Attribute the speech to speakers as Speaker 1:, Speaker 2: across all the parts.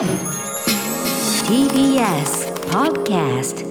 Speaker 1: TBS Podcast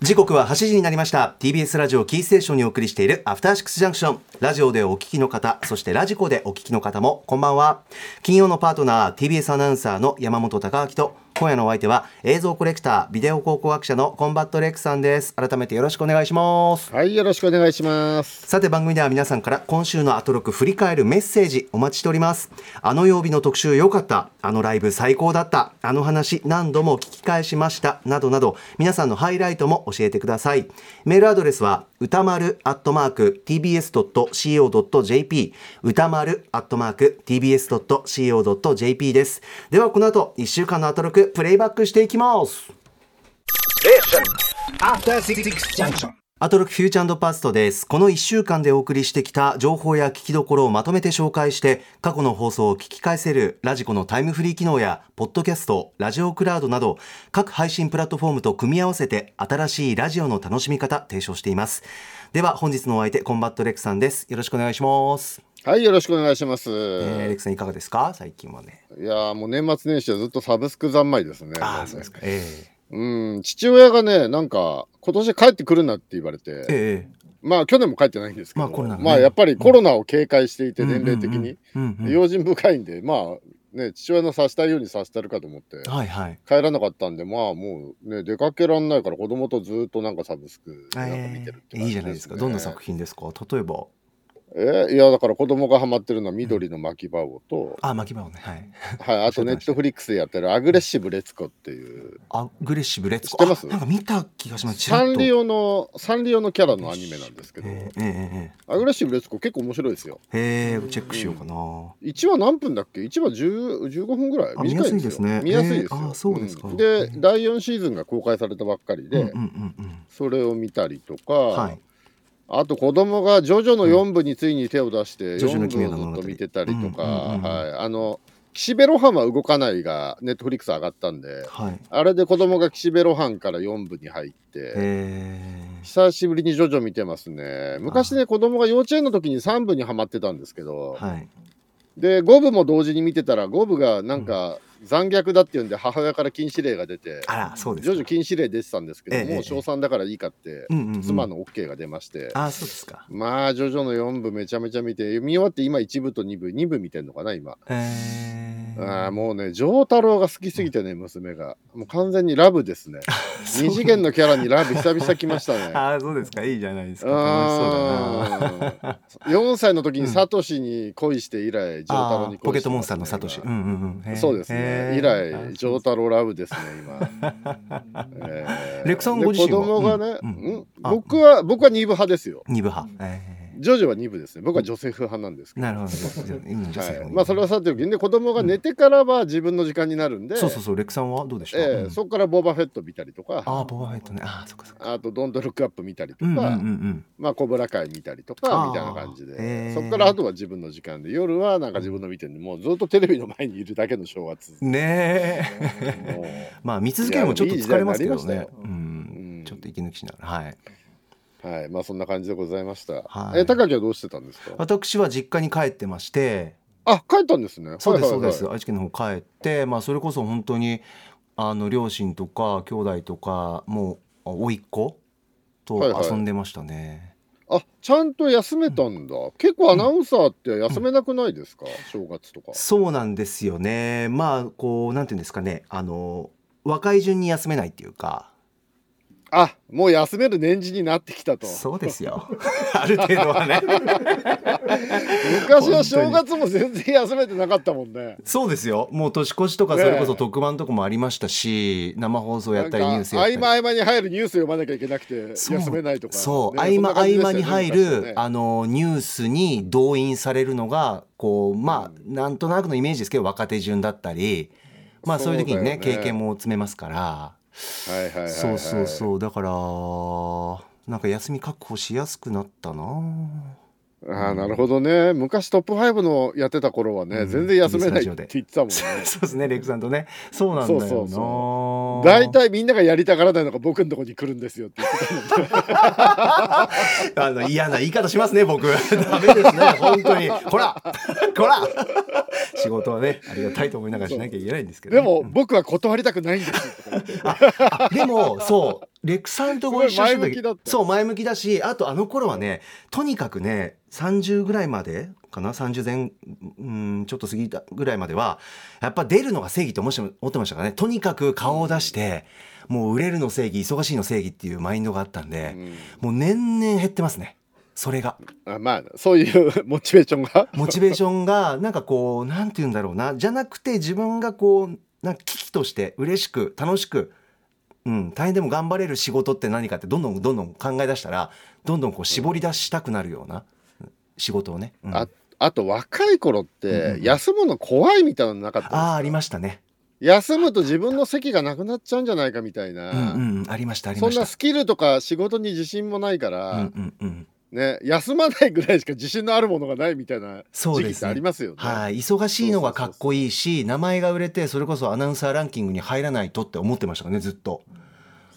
Speaker 2: 時刻は8時になりました。TBS ラジオキーステーションにお送りしているアフターシックスジャンクションラジオでお聞きの方そしてラジコでお聞きの方もこんばんは。金曜のパートナー TBS アナウンサーの山本匡晃と今夜のお相手は映像コレクタービデオ考古学者のコンバットレックさんです。改めてよろしくお願いします。
Speaker 3: はい、よろしくお願いします。
Speaker 2: さて番組では皆さんから今週のアトロク振り返るメッセージお待ちしております。あの曜日の特集良かった。あのライブ最高だった。あの話何度も聞き返しました。などなど皆さんのハイライトも教えてください。メールアドレスは歌丸アットマーク tbs.co.jp 歌丸アットマーク tbs.co.jp です。ではこの後1週間のアトロクプレイバックしていきますアトロクフューチャーパストです。この1週間でお送りしてきた情報や聞きどころをまとめて紹介して、過去の放送を聞き返せるラジコのタイムフリー機能や、ポッドキャスト、ラジオクラウドなど、各配信プラットフォームと組み合わせて、新しいラジオの楽しみ方提唱しています。では、本日のお相手、コンバットレックさんです。よろしくお願いします。
Speaker 3: はい、よろしくお願いします。
Speaker 2: えー、レックさんいかがですか？最近はね。
Speaker 3: いやーもう年末年始はずっとサブスク三昧ですね。
Speaker 2: ああ、そうですか。え
Speaker 3: うん、父親がね、なんか今年帰ってくるなって言われて、
Speaker 2: えええ
Speaker 3: まあ去年も帰ってないんですけど、
Speaker 2: まあね
Speaker 3: まあやっぱりコロナを警戒していて、
Speaker 2: うん
Speaker 3: 年齢的に、用心深いんで、まあね、父親のさせたいようにさせてるかと思って、
Speaker 2: はいはい。
Speaker 3: 帰らなかったんで、まあもうね、出かけらんないから子供とずっとなんかサブスクでなんか見てるって感じ
Speaker 2: えーいいじゃないですか。どんな作品ですか？例えば。
Speaker 3: えいやだから子供がハマってるのは緑の巻き場をと、
Speaker 2: あ、巻き場をね。はい。
Speaker 3: はい、あとネットフリックスでやってるアグレッシブレツコっていう。
Speaker 2: アグレッシブレッツコ？
Speaker 3: 知ってます？
Speaker 2: あなんか見た気がします。
Speaker 3: サンリオのサンリオのキャラのアニメなんですけど、
Speaker 2: えーえ
Speaker 3: アグレッシブレツコ結構面白いですよ。
Speaker 2: ー、えチェックしようかな、
Speaker 3: 1話何分だっけ？1話10 15分ぐらい？
Speaker 2: あ
Speaker 3: 短いんですよ
Speaker 2: 見やすいですね
Speaker 3: 見やすいです
Speaker 2: あそうですか。
Speaker 3: ん。で第4シーズンが公開されたばっかりで、
Speaker 2: うんうんうんうん。
Speaker 3: それを見たりとか、
Speaker 2: はい
Speaker 3: あと子供がジョジョの4部についに手を出して
Speaker 2: ジョジョの奇妙
Speaker 3: 4
Speaker 2: な物語。
Speaker 3: 部をずっと見てたりとか、
Speaker 2: うんうんうんうん。
Speaker 3: はい、あの岸辺露伴は動かないがネットフリックス上がったんで
Speaker 2: はい。
Speaker 3: あれで子供が岸辺露伴から4部に入って、
Speaker 2: え
Speaker 3: 久しぶりにジョジョ見てますね。昔ね子供が幼稚園の時に3部にはまってたんですけど、
Speaker 2: ー、はい。
Speaker 3: で5部も同時に見てたら5部がなんか残虐だっていうんで母親から禁止令が出て
Speaker 2: あらそうです
Speaker 3: ジョジョ禁止令出てたんですけど、
Speaker 2: ええ
Speaker 3: もう小3だからいいかって、
Speaker 2: うんうんうん。
Speaker 3: 妻の OK が出まして、
Speaker 2: あそうですか。
Speaker 3: まあジョジョの4部めちゃめちゃ見て見終わって今1部と2部2部見てんのかな今、
Speaker 2: えー、
Speaker 3: あーもうね丈太郎が好きすぎてね娘が。もう完全にラブですね。二次元のキャラにラブ久々来ましたね。
Speaker 2: あそうですか。いいじゃないですか。楽しそうだな。
Speaker 3: あー4歳の時にサトシに恋して以来、丈太郎に恋して
Speaker 2: ポケットモンスターのサトシ、うん
Speaker 3: 今
Speaker 2: うんうん。
Speaker 3: そうですね以来丈太郎ラブですね 今、えー
Speaker 2: レクさんご自身は？
Speaker 3: で子供がね、
Speaker 2: うん。
Speaker 3: 僕は僕は2部派ですよ。
Speaker 2: 二部派、え
Speaker 3: ジョジョは2部ですね。僕はジョセフ派なんですけ
Speaker 2: ー、
Speaker 3: ど、
Speaker 2: なるほど。
Speaker 3: はい、まあそれはさておきで子供が寝てからは自分の時間になるんで、
Speaker 2: そうそうそうレクさんはどうでした、
Speaker 3: え
Speaker 2: うん。
Speaker 3: えそこからボバフェット見たりとか。
Speaker 2: ああボバフェットね。ああそっかそっか。
Speaker 3: あとドントルックアップ見たりとか、
Speaker 2: うんうんうんうん。
Speaker 3: まあコブラ会見たりとかみたいな感じ
Speaker 2: へ
Speaker 3: で
Speaker 2: ー。
Speaker 3: そこからあとは自分の時間で夜はなんか自分の見てるん。でもうずっとテレビの前にいるだけの正月。
Speaker 2: ねえ。まあ見続けるのもちょっと疲れますけどね。うん。ちょっと息抜きしながら。はい
Speaker 3: はい。まあそんな感じでございました、
Speaker 2: はい
Speaker 3: え高木はどうしてたんですか？
Speaker 2: 私は実家に帰ってまして。
Speaker 3: あ帰ったんですね。
Speaker 2: そうですそう
Speaker 3: はいはい。はい
Speaker 2: です。愛知県の方帰ってまあそれこそ本当にあの両親とか兄弟とかもう甥っ子と
Speaker 3: はいはい。
Speaker 2: 遊んでましたね。
Speaker 3: あちゃんと休めたんだ、結構アナウンサーって休めなくないですか、正月とか。
Speaker 2: そうなんですよね。まあこうなんていうんですかね。あの若い順に休めないっていうか
Speaker 3: あもう休める年次になってきたと。
Speaker 2: そうですよ。ある程度はね。
Speaker 3: 昔は正月も全然休めてなかったもんね。
Speaker 2: そうですよ。もう年越しとかそれこそ特番とかもありましたし、生放送やったりニュースやったり。
Speaker 3: 合間合間に入るニュース読まなきゃいけなくて
Speaker 2: そう。
Speaker 3: 休めないとか。
Speaker 2: そう、
Speaker 3: ね
Speaker 2: 合間合間に入る、
Speaker 3: ね。
Speaker 2: あのニュースに動員されるのがこうまあ、なんとなくのイメージですけど若手順だったりまあそういう時にね経験も詰めますから
Speaker 3: はいはいはいはい。
Speaker 2: そうそうそう。だからなんか休み確保しやすくなったな。
Speaker 3: ああなるほどね。昔トップ5のやってた頃はね、
Speaker 2: うん。
Speaker 3: 全然休めないって言ってたもんね。
Speaker 2: そうですね。レクさんとね。そうなんだよな。
Speaker 3: そうそう大体みんながやりたがらないのが僕のとこに来るんですよって言ってた
Speaker 2: あの嫌な言い方しますね僕。ダメですね本当に。ほらこら。仕事はねありがたいと思いながらしなきゃいけないんですけど、
Speaker 3: で
Speaker 2: ね、うん。
Speaker 3: も僕は断りたくないんです
Speaker 2: でもそうレックさんとご一緒した
Speaker 3: すごい前向きだった
Speaker 2: そう前向きだしあとあの頃はねとにかくね30ぐらいまでかな？30前うんちょっと過ぎたぐらいまではやっぱ出るのが正義って思って思ってましたからね。とにかく顔を出してもう売れるの正義忙しいの正義っていうマインドがあったんで、もう年々減ってますね。それが。
Speaker 3: うんあまあそういう モチベーションが？
Speaker 2: モチベーションがなんかこうなんて言うんだろうな。じゃなくて自分がこうなんか危機として嬉しく楽しく、うん、大変でも頑張れる仕事って何かってどんどんどんどん考え出したらどんどんこう絞り出したくなるような仕事をね、うん。
Speaker 3: ああと若い頃っ
Speaker 2: うん
Speaker 3: て
Speaker 2: うん。
Speaker 3: 休むの怖いみたいなのなかったですか？
Speaker 2: あーありましたね、
Speaker 3: 休むと自分の席がなくなっちゃうんじゃないかみたいな、
Speaker 2: うんうんうん、ありましたあり
Speaker 3: そん
Speaker 2: ました。
Speaker 3: なスキルとか仕事に自信もないから、
Speaker 2: うんうんうん、
Speaker 3: ね、休まないぐらいしか自信のあるものがないみたいな時期って
Speaker 2: そうですね
Speaker 3: ありますよね。
Speaker 2: はい、忙しいのがかっこいいし名前が売れてそれこそアナウンサーランキングに入らないとって思ってましたねずっと。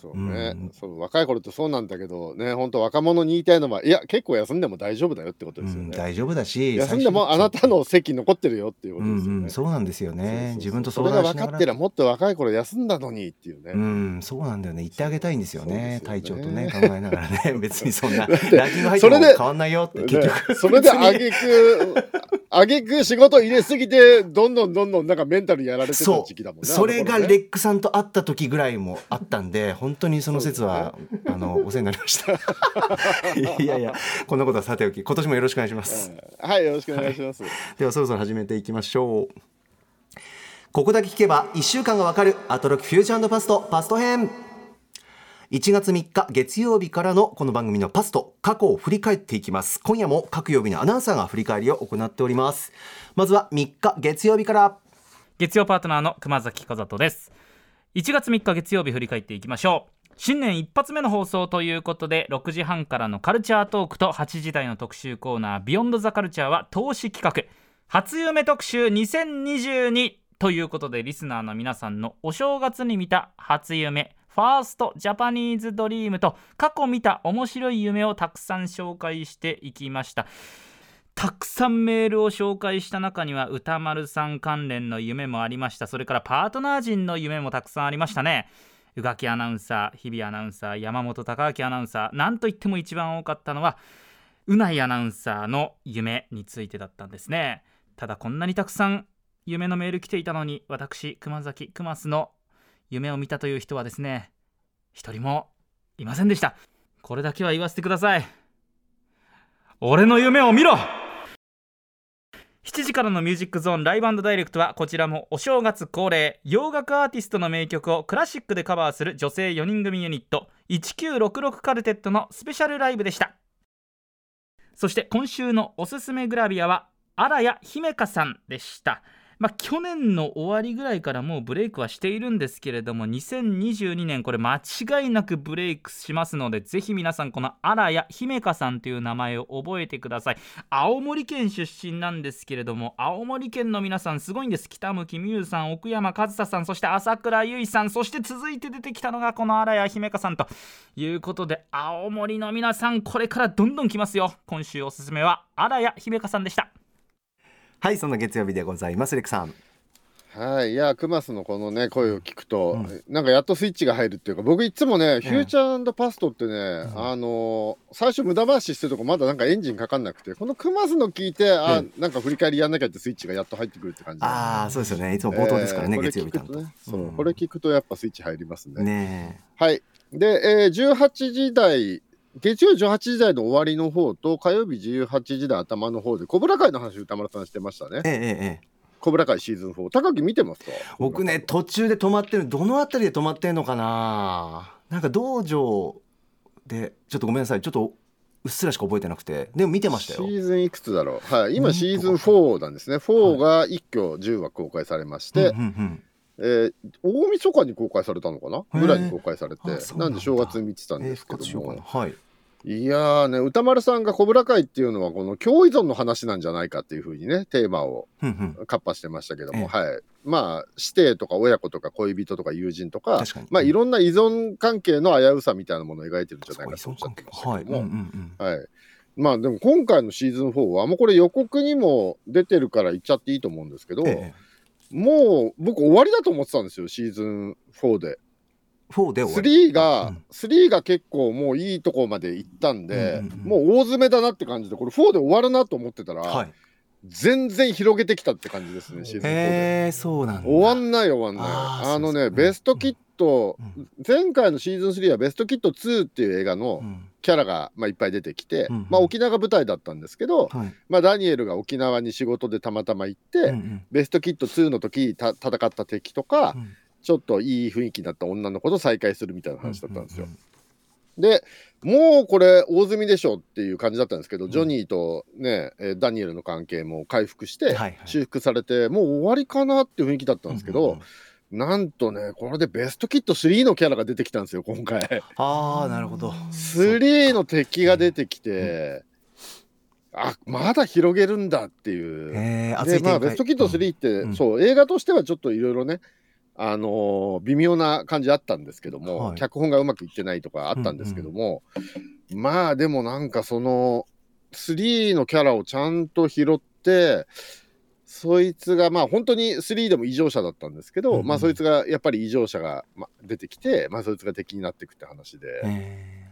Speaker 3: そうね、
Speaker 2: うん
Speaker 3: そう若い頃ってそうなんだけどね本当若者に言いたいのはいや結構休んでも大丈夫だよってこと
Speaker 2: うん、
Speaker 3: ですよね。
Speaker 2: 大丈夫だし
Speaker 3: 休んでもあなたの席残ってるよっていうこ
Speaker 2: うん
Speaker 3: とですよね。
Speaker 2: うん、そうなんですよね自分と
Speaker 3: それが
Speaker 2: 相談しなが
Speaker 3: 分からってりゃもっと若い頃休んだのにっていうね。
Speaker 2: うん、そうなんだよね。言ってあげたいんですよね。
Speaker 3: ね
Speaker 2: 体調とね、考えながらね、別にそんな、ランキング入っても
Speaker 3: それで
Speaker 2: 変わんないよって、結局。
Speaker 3: ねそれであげくあげく仕事入れすぎてどんどんどんどんなんかメンタルやられてた
Speaker 2: そ
Speaker 3: 時期だもん
Speaker 2: う。
Speaker 3: ね。
Speaker 2: それがレックさんと会った時ぐらいもあったんで、本当にその説は、あの、お世話になりました。いやいや、こんなことはさておき、今年もよろしくお願いします。
Speaker 3: うんはいよろしくお願いします。
Speaker 2: ではそろそろ始めていきましょうここだけ聞けば1週間がわかるアトロックフューチャーパストパスト編1月3日月曜日からのこの番組のパスト過去を振り返っていきます。今夜も各曜日のアナウンサーが振り返りを行っております。まずは3日月曜日から。
Speaker 4: 月曜パートナーの熊崎和人です。1月3日月曜日振り返っていきましょう。新年一発目の放送ということで6時半からのカルチャートークと8時台の特集コーナービヨンドザカルチャーは投資企画。初夢特集2022ということでリスナーの皆さんのお正月に見た初夢。ファーストジャパニーズドリームと過去見た面白い夢をたくさん紹介していきました。たくさんメールを紹介した中には歌丸さん関連の夢もありました。それからパートナー陣の夢もたくさんありましたね。宇垣アナウンサー日比アナウンサー山本貴明アナウンサー。なんといっても一番多かったのはうないアナウンサーの夢についてだったんですね。ただこんなにたくさん夢のメール来ていたのに私熊崎熊須の夢を見たという人はですね一人もいませんでした。これだけは言わせてください。俺の夢を見ろ。7時からのミュージックゾーンライブダイレクトはこちらもお正月恒例洋楽アーティストの名曲をクラシックでカバーする女性4人組ユニット1966カルテットのスペシャルライブでした。そして今週のおすすめグラビアは荒谷姫香さんでした。まあ、去年の終わりぐらいからもうブレイクはしているんですけれども2022年これ間違いなくブレイクしますのでぜひ皆さんこの荒谷姫香さんという名前を覚えてください。青森県出身なんですけれども青森県の皆さんすごいんです。北向美優さん奥山和沙さんそして朝倉優衣さんそして続いて出てきたのがこの荒谷姫香さんということで青森の皆さんこれからどんどん来ますよ。今週おすすめは荒谷姫香さんでした。
Speaker 2: はいそんな月曜日でございますレックさん。
Speaker 3: はい、いや、クマスのこのね、声を聞くと、
Speaker 2: うん。
Speaker 3: なんかやっとスイッチが入るっていうか、僕いつもね、
Speaker 2: え
Speaker 3: フューチャーパストってね、あのー最初無駄話してるとこまだなんかエンジンかかんなくて、このクマスの聞いて、あ、
Speaker 2: うん。
Speaker 3: なんか振り返りやんなきゃってスイッチがやっと入ってくるって感じ
Speaker 2: ああそうですよね。いつも冒頭ですからね、
Speaker 3: えー
Speaker 2: 月曜日担当
Speaker 3: これ聞くとね、そう、
Speaker 2: うん
Speaker 3: これ聞くとやっぱスイッチ入りますね。
Speaker 2: ね
Speaker 3: はい。で、えー、18時台、月曜18時台の終わりの方と、火曜日18時台頭の方で、コブラ会の話、歌丸さんしてましたね。
Speaker 2: え。えええええ。
Speaker 3: コブラ会シーズン4。高木見てますか
Speaker 2: 僕ね途中で止まってるどのあたりで止まってんのかな。なんか道場でちょっとごめんなさいちょっとうっすらしか覚えてなくて。でも見てましたよ。
Speaker 3: シーズンいくつだろう。はい、
Speaker 2: うん？
Speaker 3: 今シーズン4なんですね。4が一挙10話公開されまして、
Speaker 2: うんうん
Speaker 3: えー大晦日に公開されたのかな？ぐらいに公開されて
Speaker 2: な
Speaker 3: んんで正月に見てた
Speaker 2: うん
Speaker 3: ですけども、
Speaker 2: はい
Speaker 3: いやーね、歌丸さんがコブラ会っていうのは、この共依存の話なんじゃないかっていうふうにね、テーマをカッパしてましたけども、
Speaker 2: ええ。
Speaker 3: はい。まあ、師弟とか親子とか恋人とか友人とか、
Speaker 2: 確かに。
Speaker 3: まあ、いろんな依存関係の危うさみたいなものを描いてるんじゃないかとおってました
Speaker 2: はい、うんう
Speaker 3: けども、
Speaker 2: んうん。
Speaker 3: はい。まあでも今回のシーズン4は、もうこれ予告にも出てるから言っちゃっていいと思うんですけど、
Speaker 2: ええ。
Speaker 3: もう僕終わりだと思ってたんですよ、シーズン4で。
Speaker 2: 4で終わり
Speaker 3: 3が、
Speaker 2: うん。
Speaker 3: 3が結構もういいところまで行ったんで、
Speaker 2: うんうんうん。
Speaker 3: もう大詰めだなって感じで、これ4で終わるなと思ってたら、
Speaker 2: はい。
Speaker 3: 全然広げてきたって感じですね、シーズン4で。
Speaker 2: へえそうなんだ。
Speaker 3: 終わんない終わんない。
Speaker 2: あ
Speaker 3: のね、ベストキット、
Speaker 2: うん。
Speaker 3: 前回のシーズン3はベストキット2っていう映画の
Speaker 2: うん。
Speaker 3: キャラが、まあ、いっぱい出てきて、
Speaker 2: うんうん。
Speaker 3: まあ、沖縄が舞台だったんですけど、
Speaker 2: はい。
Speaker 3: まあ、ダニエルが沖縄に仕事でたまたま行って、
Speaker 2: うんうん。
Speaker 3: ベストキット2の時た戦った敵とか、
Speaker 2: うん
Speaker 3: ちょっといい雰囲気になった女の子と再会するみたいな話だったんですよ。
Speaker 2: うう
Speaker 3: でもうこれ大積みでしょっていう感じだったんですけど、
Speaker 2: ん。
Speaker 3: ジョニーとねえーダニエルの関係も回復して、
Speaker 2: はいはい。
Speaker 3: 修復されてもう終わりかなっていう雰囲気だったんですけど、
Speaker 2: うんうんうん。
Speaker 3: なんとねこれでベストキット3のキャラが出てきたんですよ今回。
Speaker 2: ああなるほど。
Speaker 3: 3の敵が出てきて、あまだ広げるんだっていう。
Speaker 2: へえ熱い
Speaker 3: でまあ、ベストキット3って、
Speaker 2: うん。
Speaker 3: そう映画としてはちょっといろいろね、あのー微妙な感じあったんですけども、
Speaker 2: はい。
Speaker 3: 脚本がうまくいってないとかあったんですけども、まあでもなんかその3のキャラをちゃんと拾ってそいつがまあ本当に3でも異常者だったんですけど、
Speaker 2: うんうん。
Speaker 3: まあそいつがやっぱり異常者が、ま、出てきて、まあ、そいつが敵になっていくって話で。
Speaker 2: へ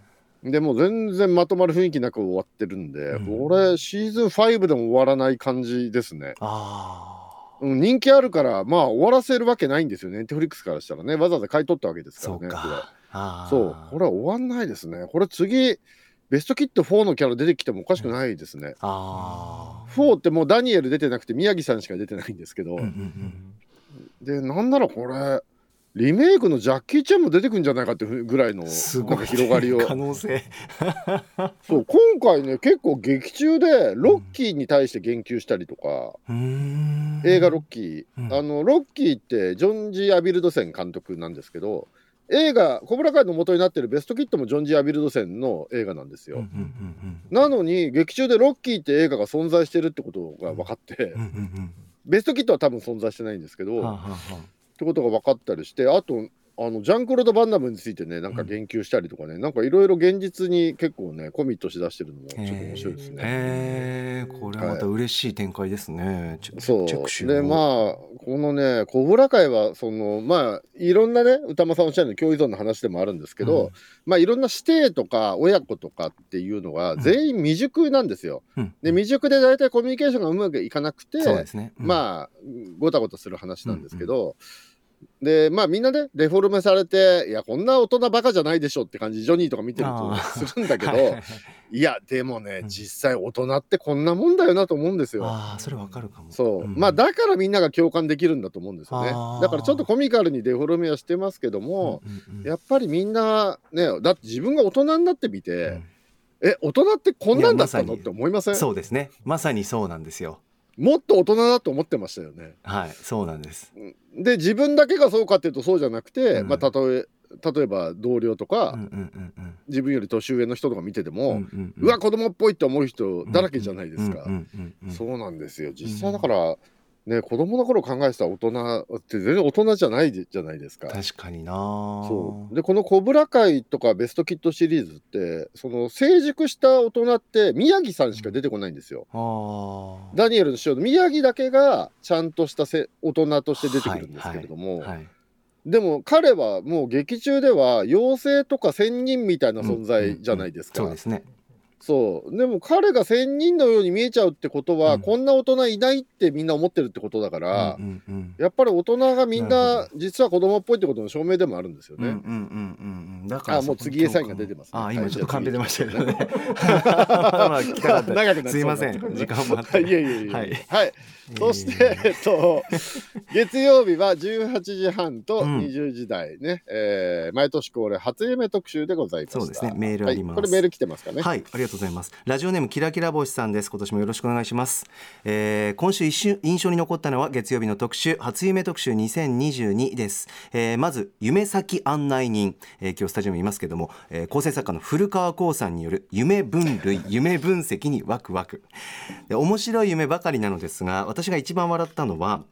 Speaker 3: でもう全然まとまる雰囲気なく終わってるんで、
Speaker 2: うん
Speaker 3: 俺シーズン5でも終わらない感じですね。
Speaker 2: ああ
Speaker 3: うん、人気あるからまあ終わらせるわけないんですよね。ネットフリックスからしたらね。わざわざ買い取ったわけですからね
Speaker 2: そう
Speaker 3: そう。これは終わんないですね。これ次ベストキット4のキャラ出てきてもおかしくないですね、
Speaker 2: あ
Speaker 3: 4ってもうダニエル出てなくて宮城さんしか出てないんですけど、
Speaker 2: ーうんうん。
Speaker 3: でなんならこれリメイクのジャッキー・チェンも出てくんじゃないかってぐらいの広がりを。
Speaker 2: 可能性。
Speaker 3: そう今回ね結構劇中でロッキーに対して言及したりとか、
Speaker 2: うーん。
Speaker 3: 映画ロッキー、
Speaker 2: うん。
Speaker 3: あのロッキーってジョン・ジ・アビルドセン監督なんですけど映画「コブラ会」の元になってるベストキットもジョン・ジ・アビルドセンの映画なんですよ、なのに劇中でロッキーって映画が存在してるってことが分かって、ベストキットは多分存在してないんですけど、
Speaker 2: うんはあ
Speaker 3: っ
Speaker 2: はあっ
Speaker 3: てことが分かったりしてあとあのジャンクロード・バンダムについてねなんか言及したりとかね、なんかいろいろ現実に結構ねコミットしだしてるのもちょっと面白いですね。
Speaker 2: へえこれはまた嬉しい展開ですね、チェ
Speaker 3: そう。でまあこのねコブラ会はそのまあいろんなね歌間さんおっしゃるように共依存の話でもあるんですけど、
Speaker 2: うん。
Speaker 3: まあいろんな師弟とか親子とかっていうのは全員未熟なんですよ。
Speaker 2: うん。
Speaker 3: で未熟で大体コミュニケーションがうまくいかなくて、
Speaker 2: そうですね、うん。
Speaker 3: まあごたごたする話なんですけど、でまあみんなねデフォルメされていやこんな大人バカじゃないでしょって感じジョニーとか見てるとするんだけど
Speaker 2: はい。
Speaker 3: やでもね
Speaker 2: うん。
Speaker 3: 実際大人ってこんなもんだよなと思うんですよ。
Speaker 2: ああそれわかるかも。
Speaker 3: そう、
Speaker 2: ん。
Speaker 3: まあだからみんなが共感できるんだと思うんですよね。だからちょっとコミカルにデフォルメはしてますけども、
Speaker 2: うんうんうん。
Speaker 3: やっぱりみんなねだって自分が大人になってみて、
Speaker 2: うん。
Speaker 3: え大人ってこんなんだったの
Speaker 2: ま
Speaker 3: って思いません？
Speaker 2: そうですね。まさにそうなんですよ
Speaker 3: もっと大人だと思ってましたよね。
Speaker 2: はいそうなんです。
Speaker 3: で自分だけがそうかっていうとそうじゃなくて、
Speaker 2: うん。
Speaker 3: まあ例え例えば同僚とか、
Speaker 2: うんうんうんうん。
Speaker 3: 自分より年上の人とか見てても、う
Speaker 2: うんうん。
Speaker 3: わ子供っぽいって思う人だらけじゃないですか、
Speaker 2: うんうんうんうん
Speaker 3: そうなんですよ。実際だから、ね子供の頃考えてた大人って全然大人じゃないじゃないですか。
Speaker 2: 確かにな。
Speaker 3: そう。でこの「コブラ会」とか「ベストキット」シリーズってその成熟した大人って宮城さんしか出てこないんですよ。
Speaker 2: あ
Speaker 3: ダニエルの師匠の宮城だけがちゃんとしたせ大人として出てくるんですけれども、
Speaker 2: あはい
Speaker 3: でも彼はもう劇中では妖精とか仙人みたいな存在じゃないですか。
Speaker 2: そうですね
Speaker 3: そう。でも彼が仙人のように見えちゃうってことは、
Speaker 2: うん。
Speaker 3: こんな大人いないってみんな思ってるってことだから、
Speaker 2: うんうんうん。
Speaker 3: やっぱり大人がみん
Speaker 2: な
Speaker 3: な実は子供っぽいってことの証明でもあるんですよね。
Speaker 2: うんうんうんうんうん。だから
Speaker 3: あもう次へサインが出てますね。
Speaker 2: あ今ちょっとカンペ出ましたけど
Speaker 3: は
Speaker 2: ね
Speaker 3: 長くな
Speaker 2: すいません。時間もあって
Speaker 3: いやいやいや
Speaker 2: はい。
Speaker 3: はい、そして、えっと、月曜日は18時半と
Speaker 2: うん。
Speaker 3: 20時台ね、えー毎年恒例初夢特集でございました。
Speaker 2: そうですね。メールあります。
Speaker 3: はい、これメール来てますかね、
Speaker 2: はい、ありがとうございます。ラジオネームキラキラ星さんです。今年もよろしくお願いします。えー今週一週印象に残ったのは月曜日の特集初夢特集2022です。えーまず夢先案内人、えー今日スタジオにいますけども、えー構成作家の古川光さんによる夢分類 夢分析にワクワク。で面白い夢ばかりなのですが、私が一番笑ったのは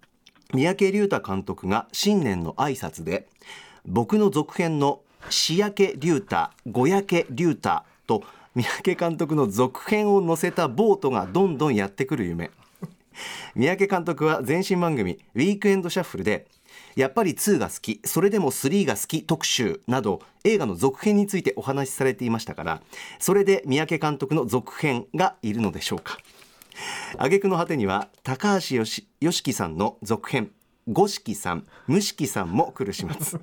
Speaker 2: 三宅龍太監督が新年の挨拶で僕の続編の「しやけ龍太」「ごやけ龍太」と三宅監督の続編を載せたボートがどんどんやってくる夢。三宅監督は前身番組「ウィークエンドシャッフル」でやっぱり2が好きそれでも3が好き特集など映画の続編についてお話しされていましたからそれで三宅監督の続編がいるのでしょうか。挙句の果てには高橋よしよしきさんの続編五色さん無色さんも苦します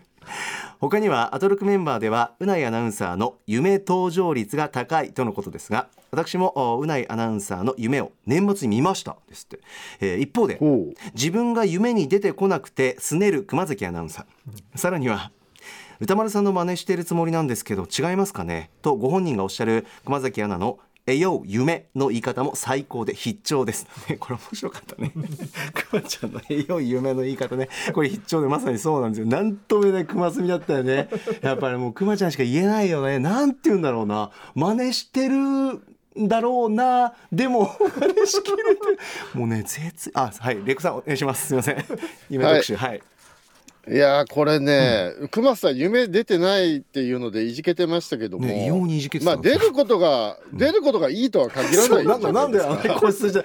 Speaker 2: 他にはアトロクメンバーではうないアナウンサーの夢登場率が高いとのことですが私もおうないアナウンサーの夢を年末に見ました。ですって、えー一方で自分が夢に出てこなくて拗ねる熊崎アナウンサー。さらには歌丸さんの真似しているつもりなんですけど違いますかね？とご本人がおっしゃる熊崎アナの「えよう夢」の言い方も最高で必聴です、ね、これ面白かったね。熊ちゃんの「えよう夢」の言い方ね。これ必聴でまさにそうなんですよ。なんとも言えない熊澄だったよね。やっぱりもう熊ちゃんしか言えないよね。なんて言うんだろうな。真似してるんだろうな。でも真似しきれてもうね絶あはいレクさんお願いします。すいません。夢特集はい、
Speaker 3: いやーこれね、熊瀬さん夢出てないっていうのでいじけてましたけども、
Speaker 2: ね異様にいじけて
Speaker 3: まあ出ることが、出ることがいいとは限らない。
Speaker 2: なんだなんであの
Speaker 3: じゃないですか
Speaker 2: ね個室じゃ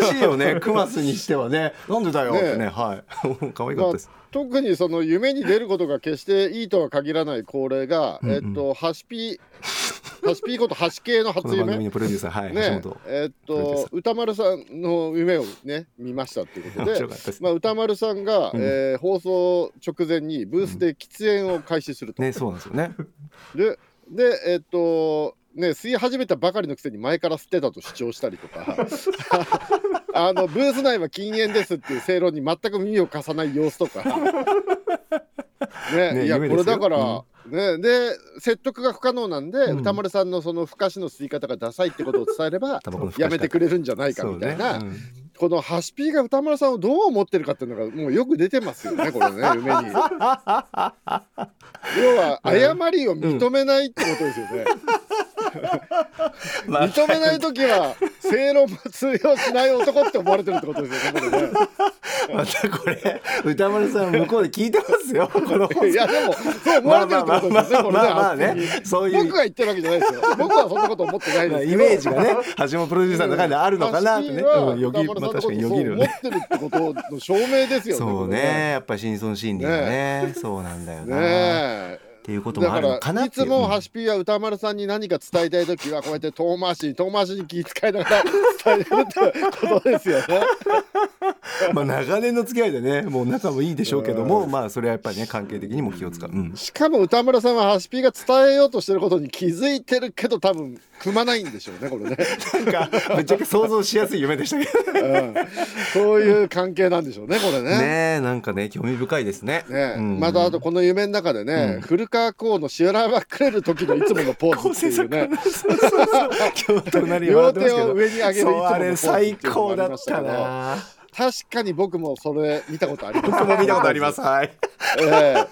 Speaker 2: 珍しいよねクマスにしてはね。なんでだよってね
Speaker 3: ね
Speaker 2: はい。可愛かったです、
Speaker 3: 特にその夢に出ることが決していいとは限らない恒例が、
Speaker 2: うんうん。
Speaker 3: えっとハシピハシピことハシ系の初夢。
Speaker 2: のプロデューサーはい、
Speaker 3: ね。え
Speaker 2: ーサ
Speaker 3: と歌丸さんの夢をね見ましたっていうこと
Speaker 2: 面
Speaker 3: で
Speaker 2: です。
Speaker 3: まあ、歌丸さんが、
Speaker 2: うん。
Speaker 3: えー放送直前にブースで喫煙を開始すると。
Speaker 2: ねそうなんですよね。
Speaker 3: ででえっとね吸い始めたばかりのくせに前から吸ってたと主張したりとか。あのブース内は禁煙ですっていう正論に全く耳を貸さない様子とか。ねいやこれだから、ね、で説得が不可能なんで、
Speaker 2: うん。
Speaker 3: 歌丸さんのそのふかしの吸い方がダサいってことを伝えれば やめてくれるんじゃないかみたいな、このハシピーが歌丸さんをどう思ってるかっていうのがもうよく出てますよねこれね 夢に。要は誤りを認めないってことですよね。
Speaker 2: ま あ
Speaker 3: 認めない時は正論も通用しない男って思われてるってことですよね。これね
Speaker 2: またこれ歌丸さん向こうで聞いてますよ この放送
Speaker 3: いやでもそう思われてるってことですよね。これね
Speaker 2: まあまあまあねそういう
Speaker 3: 僕が言ってるわけじゃないですよ。僕はそんなこと思ってないです。
Speaker 2: イメージがね橋本プロデューサーの中であるのかなってね、
Speaker 3: は
Speaker 2: うん、よぎまあ確かによぎる
Speaker 3: 思ってるってことの証明ですよね。
Speaker 2: そうねやっぱり深層心理がねそうなんだよな、
Speaker 3: ねえ。
Speaker 2: っていうこともあるのかな
Speaker 3: だ
Speaker 2: っていう。
Speaker 3: からいつもハシピーは歌丸さんに何か伝えたい時はこうやって遠回しに遠回しに気遣いながら伝えてるってことですよね。
Speaker 2: まあ長年の付き合いでねもう仲もいいでしょうけども、まあそれはやっぱりね関係的にも気を使う、うん、
Speaker 3: しかも歌丸さんはハシピーが伝えようとしてることに気づいてるけど多分組まないんでしょうねこれね、
Speaker 2: なんかぶっちゃけ想像しやすい夢でしたけど
Speaker 3: うん、そういう関係なんでしょうねこれね。
Speaker 2: ねえなんかね興味深いですね。
Speaker 3: ね
Speaker 2: うん。
Speaker 3: またあとこの夢の中でね、
Speaker 2: うん
Speaker 3: 古川光のシアラバくれる時のいつものポーズっていうね。両手を上に上げるいつものポーズ
Speaker 2: 最高だっ
Speaker 3: た
Speaker 2: な
Speaker 3: 確かに僕もそれ見たことあります。
Speaker 2: 僕も見たことあります。はい。
Speaker 3: え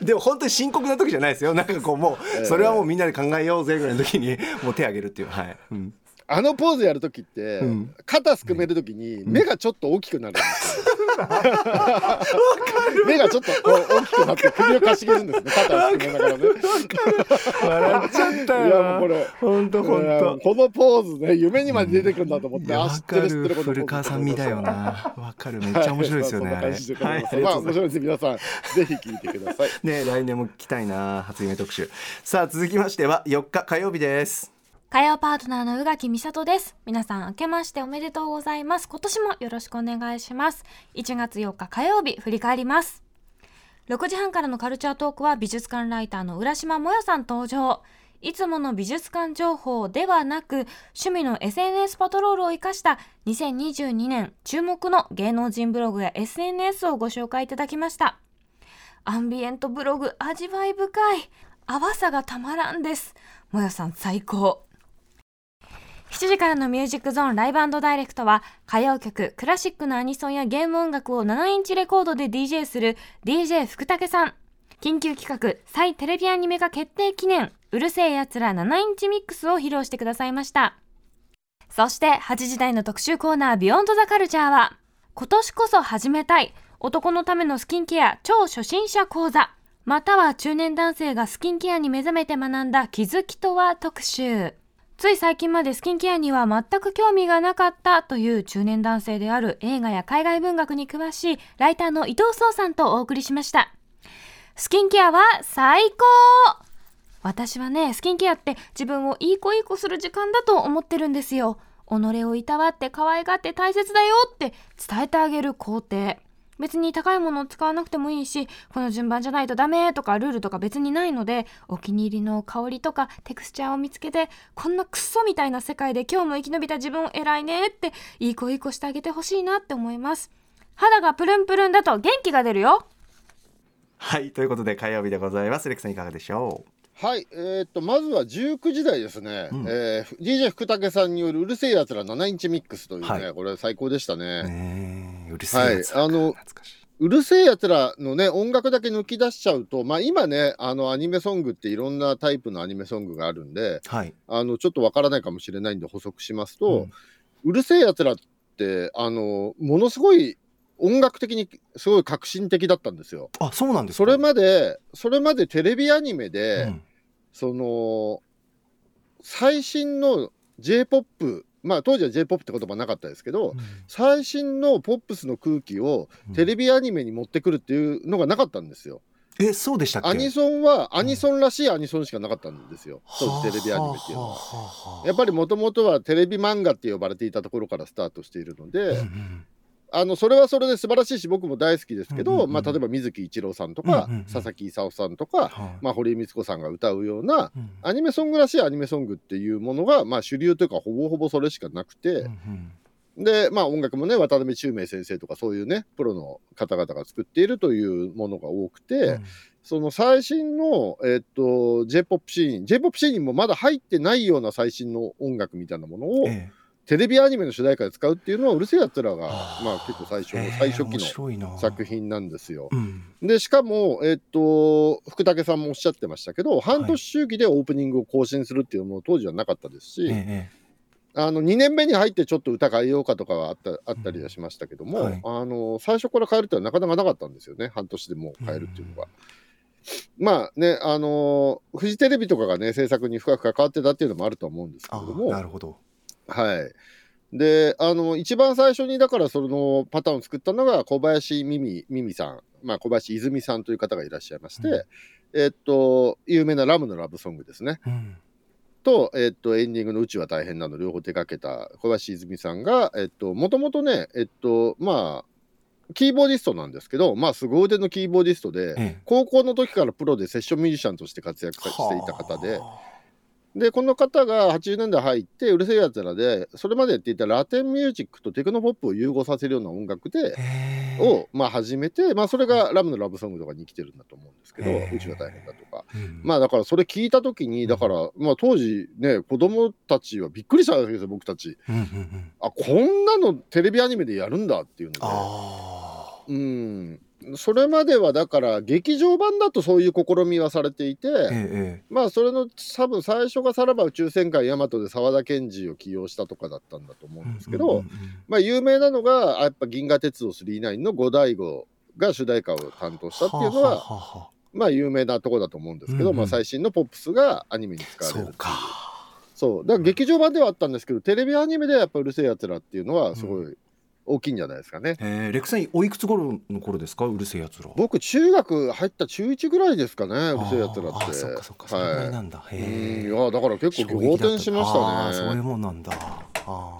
Speaker 3: え。
Speaker 2: でも本当に深刻な時じゃないですよ。なんかこうも
Speaker 3: ええ。
Speaker 2: うそれはもうみんなで考えようぜぐらいの時にもう手挙げるっていう。はい、うん、
Speaker 3: あのポーズやるときって、
Speaker 2: うん。
Speaker 3: 肩すくめるときに目がちょっと大きくなるんですよ。目がちょっとこう大きくなって首をかしげるんですね。肩をすくめながらね。
Speaker 2: 笑っちゃった
Speaker 3: いやもうこれ
Speaker 2: 本当本当
Speaker 3: このポーズね夢にまで出てくるんだと思って、あ知ってる知ってる
Speaker 2: 古川さんみだよな。わかる。めっちゃ面白いですよね
Speaker 3: はい。まあ面白いです。皆さんぜひ聞いてください。
Speaker 2: ね来年も来たいな初夢特集。さあ続きましては4日火曜日です
Speaker 5: 火曜パートナーの宇垣美里です。皆さん明けましておめでとうございます。今年もよろしくお願いします。1月4日火曜日振り返ります。6時半からのカルチャートークは美術館ライターの浦島もよさん登場。いつもの美術館情報ではなく、趣味の SNS パトロールを生かした2022年注目の芸能人ブログや SNS をご紹介いただきました。アンビエントブログ味わい深い。淡さがたまらんです。もよさん最高。7時からのミュージックゾーンライブダイレクトは歌謡曲、クラシックのアニソンやゲーム音楽を7インチレコードで DJ する DJ 福武さん。緊急企画、サイテレビアニメ化決定記念、うるせえやつら7インチミックスを披露してくださいました。そして8時台の特集コーナービヨンドザカルチャーは今年こそ始めたい男のためのスキンケア超初心者講座
Speaker 6: または中年男性がスキンケアに目覚めて学んだ気づきとは特集。つい最近までスキンケアには全く興味がなかったという中年男性である映画や海外文学に詳しいライターの伊藤壮さんとお送りしました。スキンケアは最高私はね、スキンケアって自分をいい子いい子する時間だと思ってるんですよ。己をいたわって可愛がって大切だよって伝えてあげる工程。別に高いものを使わなくてもいいし、この順番じゃないとダメとかルールとか別にないので、お気に入りの香りとかテクスチャーを見つけて、こんなクソみたいな世界で今日も生き延びた自分を偉いねって、いい子いい子してあげてほしいなって思います。肌がプルンプルンだと元気が出るよ。
Speaker 2: はいということで火曜日でございますレクさんいかがでしょう？
Speaker 3: はい、えー、っとまずは19時台ですね、
Speaker 2: うん。
Speaker 3: えー DJ 福武さんによる「うるせえやつら7インチミックス」というね、
Speaker 2: はい。
Speaker 3: これ最高でしたね。
Speaker 2: うねえうるせえやつらか。
Speaker 3: はいあの
Speaker 2: う
Speaker 3: るせえやつらのね音楽だけ抜き出しちゃうとまあ今ねあのアニメソングっていろんなタイプのアニメソングがあるんで
Speaker 2: はい。
Speaker 3: あのちょっとわからないかもしれないんで補足しますと、
Speaker 2: うん。
Speaker 3: うるせえやつらってあのものすごい音楽的にすごい革新的だったんですよ。
Speaker 2: あそうなんですか。
Speaker 3: それまでそれまでテレビアニメで、
Speaker 2: うん
Speaker 3: その最新の J−POP まあ当時は J−POP って言葉なかったですけど、最新のポップスの空気をテレビアニメに持ってくるっていうのがなかったんですよ。
Speaker 2: えそうでしたっけ？
Speaker 3: アニソンはアニソンらしいアニソンしかなかったんですよ、当時テレビアニメっていうのは。
Speaker 2: は
Speaker 3: やっぱりもともとはテレビ漫画って呼ばれていたところからスタートしているので、
Speaker 2: うんうん
Speaker 3: あのそれはそれで素晴らしいし僕も大好きですけど、
Speaker 2: うんうんうん。
Speaker 3: まあ、例えば水木一郎さんとか、
Speaker 2: うんうんうん。
Speaker 3: 佐々木功さんとか、
Speaker 2: はい。
Speaker 3: まあ、堀井光子さんが歌うような
Speaker 2: うん。
Speaker 3: アニメソングらしいアニメソングっていうものが、まあ、主流というかほぼほぼそれしかなくて、
Speaker 2: うん
Speaker 3: で、まあ、音楽もね渡辺宙明先生とかそういうねプロの方々が作っているというものが多くて、
Speaker 2: うん。
Speaker 3: その最新の、えっと J−POP シーン J−POP シーンにもまだ入ってないような最新の音楽みたいなものを、
Speaker 2: ええ
Speaker 3: テレビアニメの主題歌で使うっていうのはうるせえやつらが、
Speaker 2: あー。
Speaker 3: まあ、結構最初最初期の作品なんですよ。
Speaker 2: うん。
Speaker 3: でしかも、えっと福武さんもおっしゃってましたけど半年周期でオープニングを更新するっていうのも当時はなかったですし、
Speaker 2: ええ
Speaker 3: あの2年目に入ってちょっと歌変えようかとかはあったあったりはしましたけども、
Speaker 2: はい。
Speaker 3: あの最初から変えるってのはなかなかなかったんですよね。半年でもう変えるっていうのが。まあねあのフジテレビとかがね制作に深く関わってたっていうのもあるとは思うんですけども。
Speaker 2: なるほど
Speaker 3: はい。で、あの、一番最初に、だからそのパターンを作ったのが、小林美美美美さん、まあ、小林泉さんという方がいらっしゃいまして、
Speaker 2: うん。
Speaker 3: えっと、有名なラムのラブソングですね。
Speaker 2: うん。
Speaker 3: と、えっと、エンディングの宇宙は大変なの両方手掛けた小林泉美さんが、えっと、もともとね、えっと、まあ、キーボーディストなんですけど、まあ、凄腕のキーボーディストで、
Speaker 2: ええ。
Speaker 3: 高校の時からプロでセッションミュージシャンとして活躍さしていた方で、
Speaker 2: は
Speaker 3: でこの方が80年代入ってうる星やつらでそれまでやっていたラテンミュージックとテクノポップを融合させるような音楽でを、まあ、始めて、まあ、それがラムのラブソングとかに生きてるんだと思うんですけど宇宙が大変だとか。
Speaker 2: うん
Speaker 3: まあだからそれ聞いた時にだから、まあ、当時ね子供たちはびっくりしたわけですよ僕たち。
Speaker 2: うんうんうん。
Speaker 3: あこんなのテレビアニメでやるんだっていうので。
Speaker 2: あ
Speaker 3: うんそれまではだから劇場版だとそういう試みはされていて、
Speaker 2: あええ
Speaker 3: まあそれの多分最初がさらば宇宙戦艦ヤマトで沢田研二を起用したとかだったんだと思うんですけど、まあ有名なのがやっぱ銀河鉄道999の五大悟が主題歌を担当したっていうのは
Speaker 2: はあはあはあ
Speaker 3: まあ有名なところだと思うんですけど、
Speaker 2: うんうん
Speaker 3: まあ最新のポップスがアニメに使われる
Speaker 2: そうか。
Speaker 3: そう。だから劇場版ではあったんですけどテレビアニメではやっぱうるせえやつらっていうのはすごい大きいんじゃないですかね。
Speaker 2: えー、レクさんおいくつ頃の頃ですか？うるせえやつら。
Speaker 3: 僕中学入った中1ぐらいですかねうるせえやつらって。
Speaker 2: あそっかそっかそれぐらいなんだ、
Speaker 3: うん
Speaker 2: へえ
Speaker 3: いやだから結構仰天しましたね。
Speaker 2: そういうもんなんだ。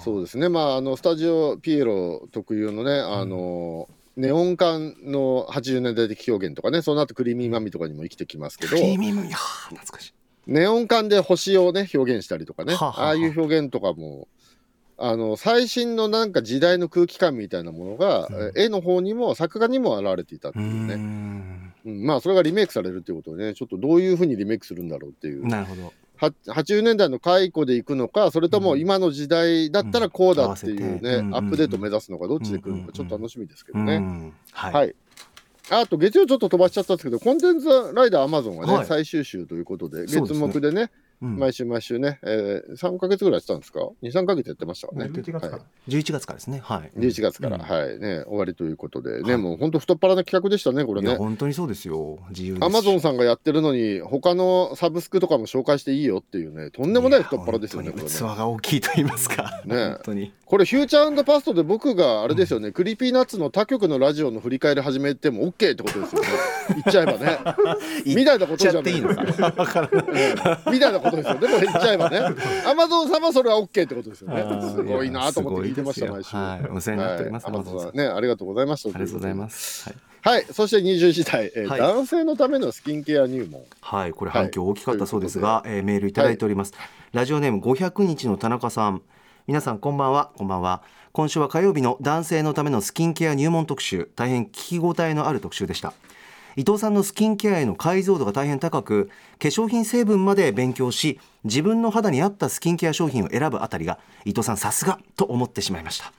Speaker 3: そうですね、まあ、あのスタジオピエロ特有のね、あのネオン管の80年代的表現とかね、その後クリーミーマミとかにも生きてきますけど。
Speaker 2: ク、リーミームいやー懐かしい。
Speaker 3: ネオン管で星をね、表現したりとかね、
Speaker 2: ああ
Speaker 3: いう表現とかも、あの最新のなんか時代の空気感みたいなものが、
Speaker 2: うん。
Speaker 3: え絵の方にも作画にも現れていたっていうね、
Speaker 2: ん。
Speaker 3: うんまあそれがリメイクされるっていうことでね、ちょっとどういうふうにリメイクするんだろうっていう。
Speaker 2: なるほど。
Speaker 3: は80年代の解雇でいくのかそれとも
Speaker 2: うん。
Speaker 3: 今の時代だったらこうだっていうね、
Speaker 2: うん。
Speaker 3: アップデートを目指すのかどっちで来るの
Speaker 2: うん。
Speaker 3: かちょっと楽しみですけど
Speaker 2: う
Speaker 3: ね。
Speaker 2: ん。はい、
Speaker 3: はい。あと月曜ちょっと飛ばしちゃったんですけどコンテンツライダーアマゾンがね、
Speaker 2: はい。
Speaker 3: 最終週ということで月目でね
Speaker 2: うん。
Speaker 3: 毎週毎週ね、えー、3ヶ月ぐらいやってたんですか ?2、3ヶ月やってましたかね。
Speaker 4: 11月から。
Speaker 3: はい。
Speaker 2: 11月からですね。はい。
Speaker 3: 11月から、
Speaker 2: うん。
Speaker 3: はい。ね、終わりということで、ね、
Speaker 2: はい。
Speaker 3: もう本当太っ腹な企画でしたね、これ
Speaker 2: いや
Speaker 3: ね。
Speaker 2: 本当にそうですよ。自由
Speaker 3: アマゾンさんがやってるのに、他のサブスクとかも紹介していいよっていうね、とんでもない太っ腹ですよね、これね。
Speaker 2: 器が大きいと言いますか。
Speaker 3: ね。
Speaker 2: 本当に
Speaker 3: これ、フューチャーパストで僕があれですよね、 Creepy Nuts の他局のラジオの振り返り始めても OK ってことですよね。言っちゃえばね。みたいなことじゃない
Speaker 2: 言っちゃっていい。のか
Speaker 3: みたい。なことですよね。これ言っちゃえばね。アマゾンさんはそれは OK ってことですよね。すごいなと思って聞いてました、毎週。
Speaker 2: はい。お世話になっております
Speaker 3: はい。アマゾンさん。ね、ありがとうございました。
Speaker 2: ありがとうございます。はい。
Speaker 3: はい、そして20時台、えー
Speaker 2: はい。
Speaker 3: 男性のためのスキンケア入門。
Speaker 2: はい、これ反響大きかったそうですが、えーメールいただいております、ラジオネーム500日の田中さん皆さんこんばんは。こんばんは。今週は火曜日の男性のためのスキンケア入門特集。大変聞き応えのある特集でした。伊藤さんのスキンケアへの解像度が大変高く化粧品成分まで勉強し自分の肌に合ったスキンケア商品を選ぶあたりが伊藤さんさすがと思ってしまいました。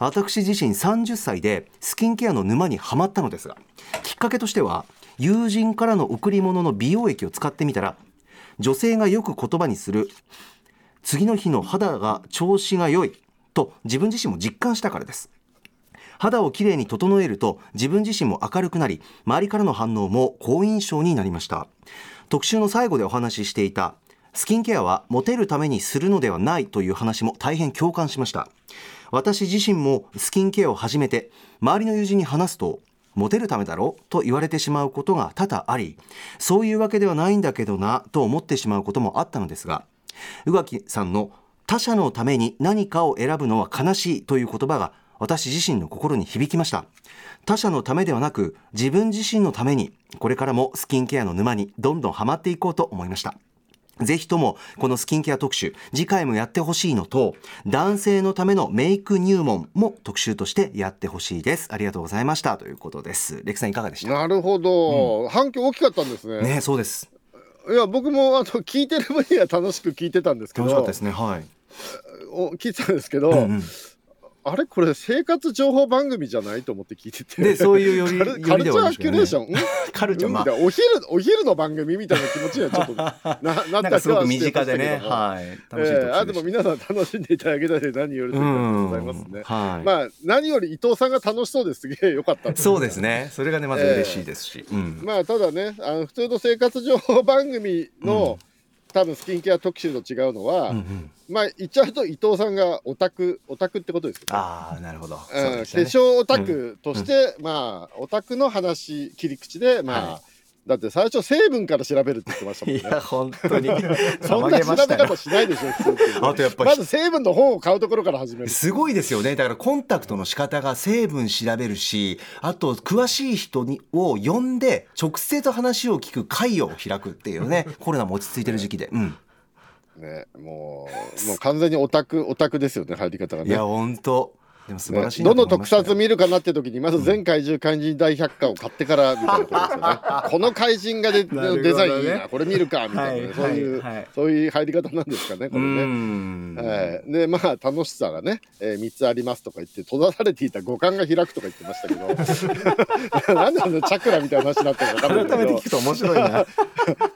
Speaker 2: 私自身30歳でスキンケアの沼にはまったのですがきっかけとしては友人からの贈り物の美容液を使ってみたら女性がよく言葉にする次の日の肌が調子が良いと自分自身も実感したからです。肌をきれいに整えると自分自身も明るくなり周りからの反応も好印象になりました。特集の最後でお話ししていたスキンケアはモテるためにするのではないという話も大変共感しました。私自身もスキンケアを始めて周りの友人に話すとモテるためだろと言われてしまうことが多々ありそういうわけではないんだけどなと思ってしまうこともあったのですが宇垣さんの他者のために何かを選ぶのは悲しいという言葉が私自身の心に響きました。他者のためではなく自分自身のためにこれからもスキンケアの沼にどんどんハマっていこうと思いました。ぜひともこのスキンケア特集次回もやってほしいのと男性のためのメイク入門も特集としてやってほしいです。ありがとうございました。ということです。レクさんいかがでした？
Speaker 3: なるほど、反響大きかったんですね。
Speaker 2: ねそうです
Speaker 3: いや、僕もあの聞いてる分には楽しく聞いてたんですけど、
Speaker 2: 楽しかったですねはい、
Speaker 3: お聞いてたんですけど、
Speaker 2: うんうん
Speaker 3: あれこれ生活情報番組じゃないと思って聞いてて。
Speaker 2: でそういうより
Speaker 3: カルチャーキュレーション、ん
Speaker 2: カルチャー。まあ
Speaker 3: うん。お昼お昼の番組みたいな気持ちにはちょっとな なった
Speaker 2: かすごく身近でね。はい。楽しい
Speaker 3: えーあでも皆さん楽しんでいただけたで何よりでございますね。
Speaker 2: はい、
Speaker 3: まあ何より伊藤さんが楽しそうですげえ良かった
Speaker 2: そうですね。それがねまず嬉しいですし、うん。
Speaker 3: まあただねあの普通の生活情報番組の、多分スキンケア特集と違うのは、
Speaker 2: うんうん。
Speaker 3: まあ言っちゃうと伊藤さんがオタクオタクってことですよね。
Speaker 2: ああなるほど、
Speaker 3: うん
Speaker 2: ね。
Speaker 3: 化粧オタクとして、まあオタクの話切り口でまあ、
Speaker 2: は
Speaker 3: だって最初成分から調べるって言ってましたもんね。
Speaker 2: いや本当に。
Speaker 3: そんな調べ方しないでしょ普通
Speaker 2: あとやっぱり。
Speaker 3: まず成分の本を買うところから始める。
Speaker 2: すごいですよね。だからコンタクトの仕方が成分調べるしあと詳しい人にを呼んで直接話を聞く会を開くっていうね。コロナも落ち着いてる時期で、うん、
Speaker 3: ねもうもう完全にオタクオタクですよね入り方がね。
Speaker 2: いや本当でも素晴
Speaker 3: ね
Speaker 2: らしいな
Speaker 3: どの特撮見るかなって時にまず全怪獣怪人大百科を買ってからみたいなことですよね。この怪人がで
Speaker 2: なるほどね。
Speaker 3: デザインいいな。これ見るかみたいな、
Speaker 2: はい
Speaker 3: そうい。う、そういう入り方なんですかねこ
Speaker 2: う
Speaker 3: れね。
Speaker 2: ん。
Speaker 3: はい、でまあ楽しさがね、えー、3つありますとか言って閉ざされていた五感が開くとか言ってましたけど。なんであのチャクラみたいな話になってるのか分かんないけ
Speaker 2: 改めて聞くと面白いな。
Speaker 3: ど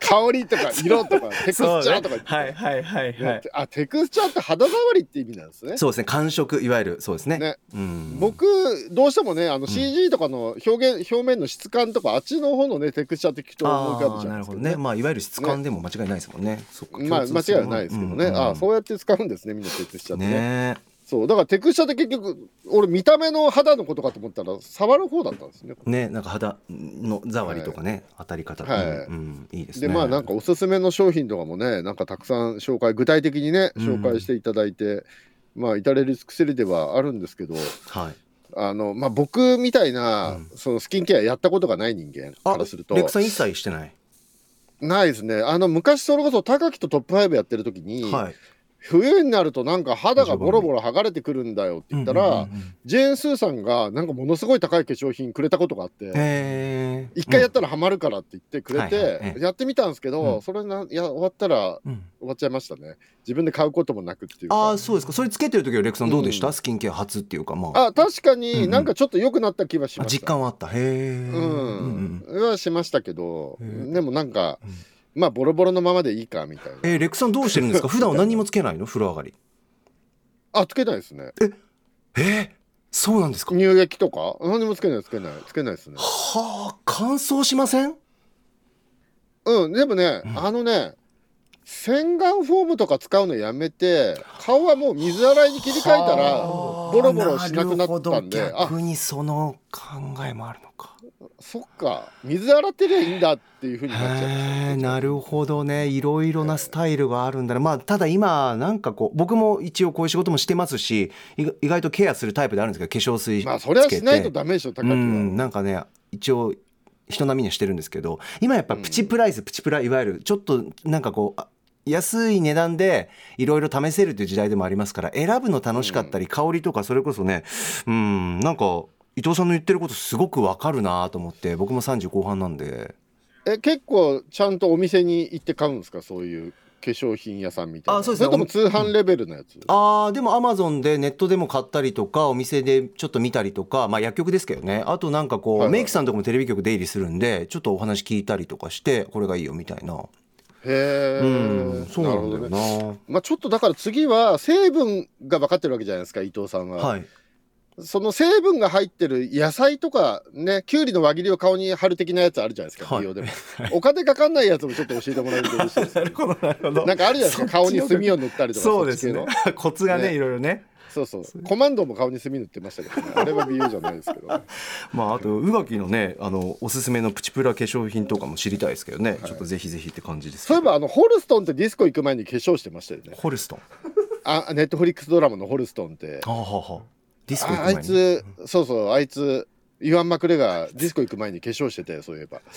Speaker 3: 香りとか色とかテクスチャーとか言って、
Speaker 2: はいはいはいはい。
Speaker 3: あテクスチャーって肌触りって意味なんですね。
Speaker 2: そうですね。感触いわゆるそうですね
Speaker 3: ね。
Speaker 2: うん、
Speaker 3: 僕どうしてもねあの CG とかの表現、表面の質感とかあっちの方のねテクスチャーって聞くと思い浮かぶじゃなですか、
Speaker 2: ないるほどね。まあいわゆる質感でも間違いないですもんね。そっか
Speaker 3: まあ間違いはないですけどね、
Speaker 2: うんうん
Speaker 3: ああそうやって使うんですねみんなテクスチャーってね。
Speaker 2: ね。
Speaker 3: そうだからテクスチャーって結局俺見た目の肌のことかと思ったら触る方だったんですね
Speaker 2: ねなんか肌の触りとかね、当たり方、
Speaker 3: はい
Speaker 2: うんうんいいですね。
Speaker 3: でまあなんかおすすめの商品とかもねなんかたくさん紹介具体的にね
Speaker 2: うん。
Speaker 3: 紹介していただいて、まあ至れり尽くせりではあるんですけど
Speaker 2: はい。
Speaker 3: あのまあ僕みたいな、
Speaker 2: うん。
Speaker 3: そのスキンケアやったことがない人間
Speaker 2: あ
Speaker 3: からすると
Speaker 2: レックさん一切してない？
Speaker 3: ないですね。あの昔それこそ高木とトップ5やってる時に、
Speaker 2: はい
Speaker 3: 冬になるとなんか肌がボロボロ剥がれてくるんだよって言ったら、ジェーン・スーさんがなんかものすごい高い化粧品くれたことがあって。一回やったらハマるからって言ってくれて、やってみたんですけど、
Speaker 2: うん。
Speaker 3: それないや終わったら
Speaker 2: うん。
Speaker 3: 終わっちゃいましたね。自分で買うこともなくっていうか。
Speaker 2: ああそうですか。それつけてる時はレックさんどうでした、
Speaker 3: うん。
Speaker 2: スキンケア初っていうかまあ。
Speaker 3: あ確かになんかちょっと良くなった気はしました、
Speaker 2: 実感はあった。へえ
Speaker 3: うん、はしましたけど、でもなんか、まあボロボロのままでいいかみたいな。
Speaker 2: えーレックさんどうしてるんですか？普段は何にもつけないの？風呂上がり。
Speaker 3: あつけないですね。
Speaker 2: え？ー、そうなんですか？
Speaker 3: 乳液とか？何もつけないつけないつけないですね。
Speaker 2: はあ乾燥しません？
Speaker 3: うんでもね、
Speaker 2: うん。
Speaker 3: あのね洗顔フォームとか使うのやめて顔はもう水洗いに切り替えたら
Speaker 2: はあ。
Speaker 3: ボロボロしなくなったんで。
Speaker 2: 逆にその考えもあるのか
Speaker 3: そっか水洗ってりゃいいんだっていうふうになっちゃいました
Speaker 2: なるほどね。いろいろなスタイルがあるんだね。まあただ今なんかこう僕も一応こういう仕事もしてますし意外とケアするタイプであるんですけど化粧水
Speaker 3: まあそれはしないとダメでしょ高木は、
Speaker 2: うんなんかね一応人並みにはしてるんですけど今やっぱプチプライス、プチプラいわゆるちょっとなんかこうあ安い値段でいろいろ試せるという時代でもありますから選ぶの楽しかったり、香りとかそれこそねうんなんか伊藤さんの言ってることすごくわかるなと思って僕も30後半なんで。
Speaker 3: え結構ちゃんとお店に行って買うんですか？そういう化粧品屋さんみたいな。
Speaker 2: あそうですね。
Speaker 3: れとも通販レベルのやつ、
Speaker 2: あーでもアマゾンでネットでも買ったりとかお店でちょっと見たりとかまあ薬局ですけどね。あとなんかこう、
Speaker 3: はいはい。
Speaker 2: メイクさんとかもテレビ局出入りするんでちょっとお話聞いたりとかしてこれがいいよみたいな。
Speaker 3: へえ、
Speaker 2: うんそうなんだよ
Speaker 3: るほどね。
Speaker 2: な
Speaker 3: まあちょっとだから次は成分が分かってるわけじゃないですか伊藤さんは、
Speaker 2: はい
Speaker 3: その成分が入ってる野菜とかねきゅうりの輪切りを顔に貼る的なやつあるじゃないですか
Speaker 2: はい。
Speaker 3: 美容でも、お金かかんないやつもちょっと教えてもらえると嬉しいです
Speaker 2: なるほどなるほど。
Speaker 3: なんかあるじゃないですか顔に墨を塗ったりとか
Speaker 2: そうですね。コツがね
Speaker 3: ね
Speaker 2: いろいろね。
Speaker 3: そうそう。コマンドも顔に墨塗ってましたけどね。あれは美容じゃないですけど、ね、
Speaker 2: まああと宇垣のねあのおすすめのプチプラ化粧品とかも知りたいですけどね、ちょっとぜひぜひって感じです
Speaker 3: そういえばあのホルストンってディスコ行く前に化粧してましたよね。
Speaker 2: ホルストン。
Speaker 3: あネットフリックスドラマのホルストンって。
Speaker 2: あははディスコ行く
Speaker 3: ああ
Speaker 2: 前に
Speaker 3: いつそうそうあいつイワン・マクレがディスコ行く前に化粧しててそういえば。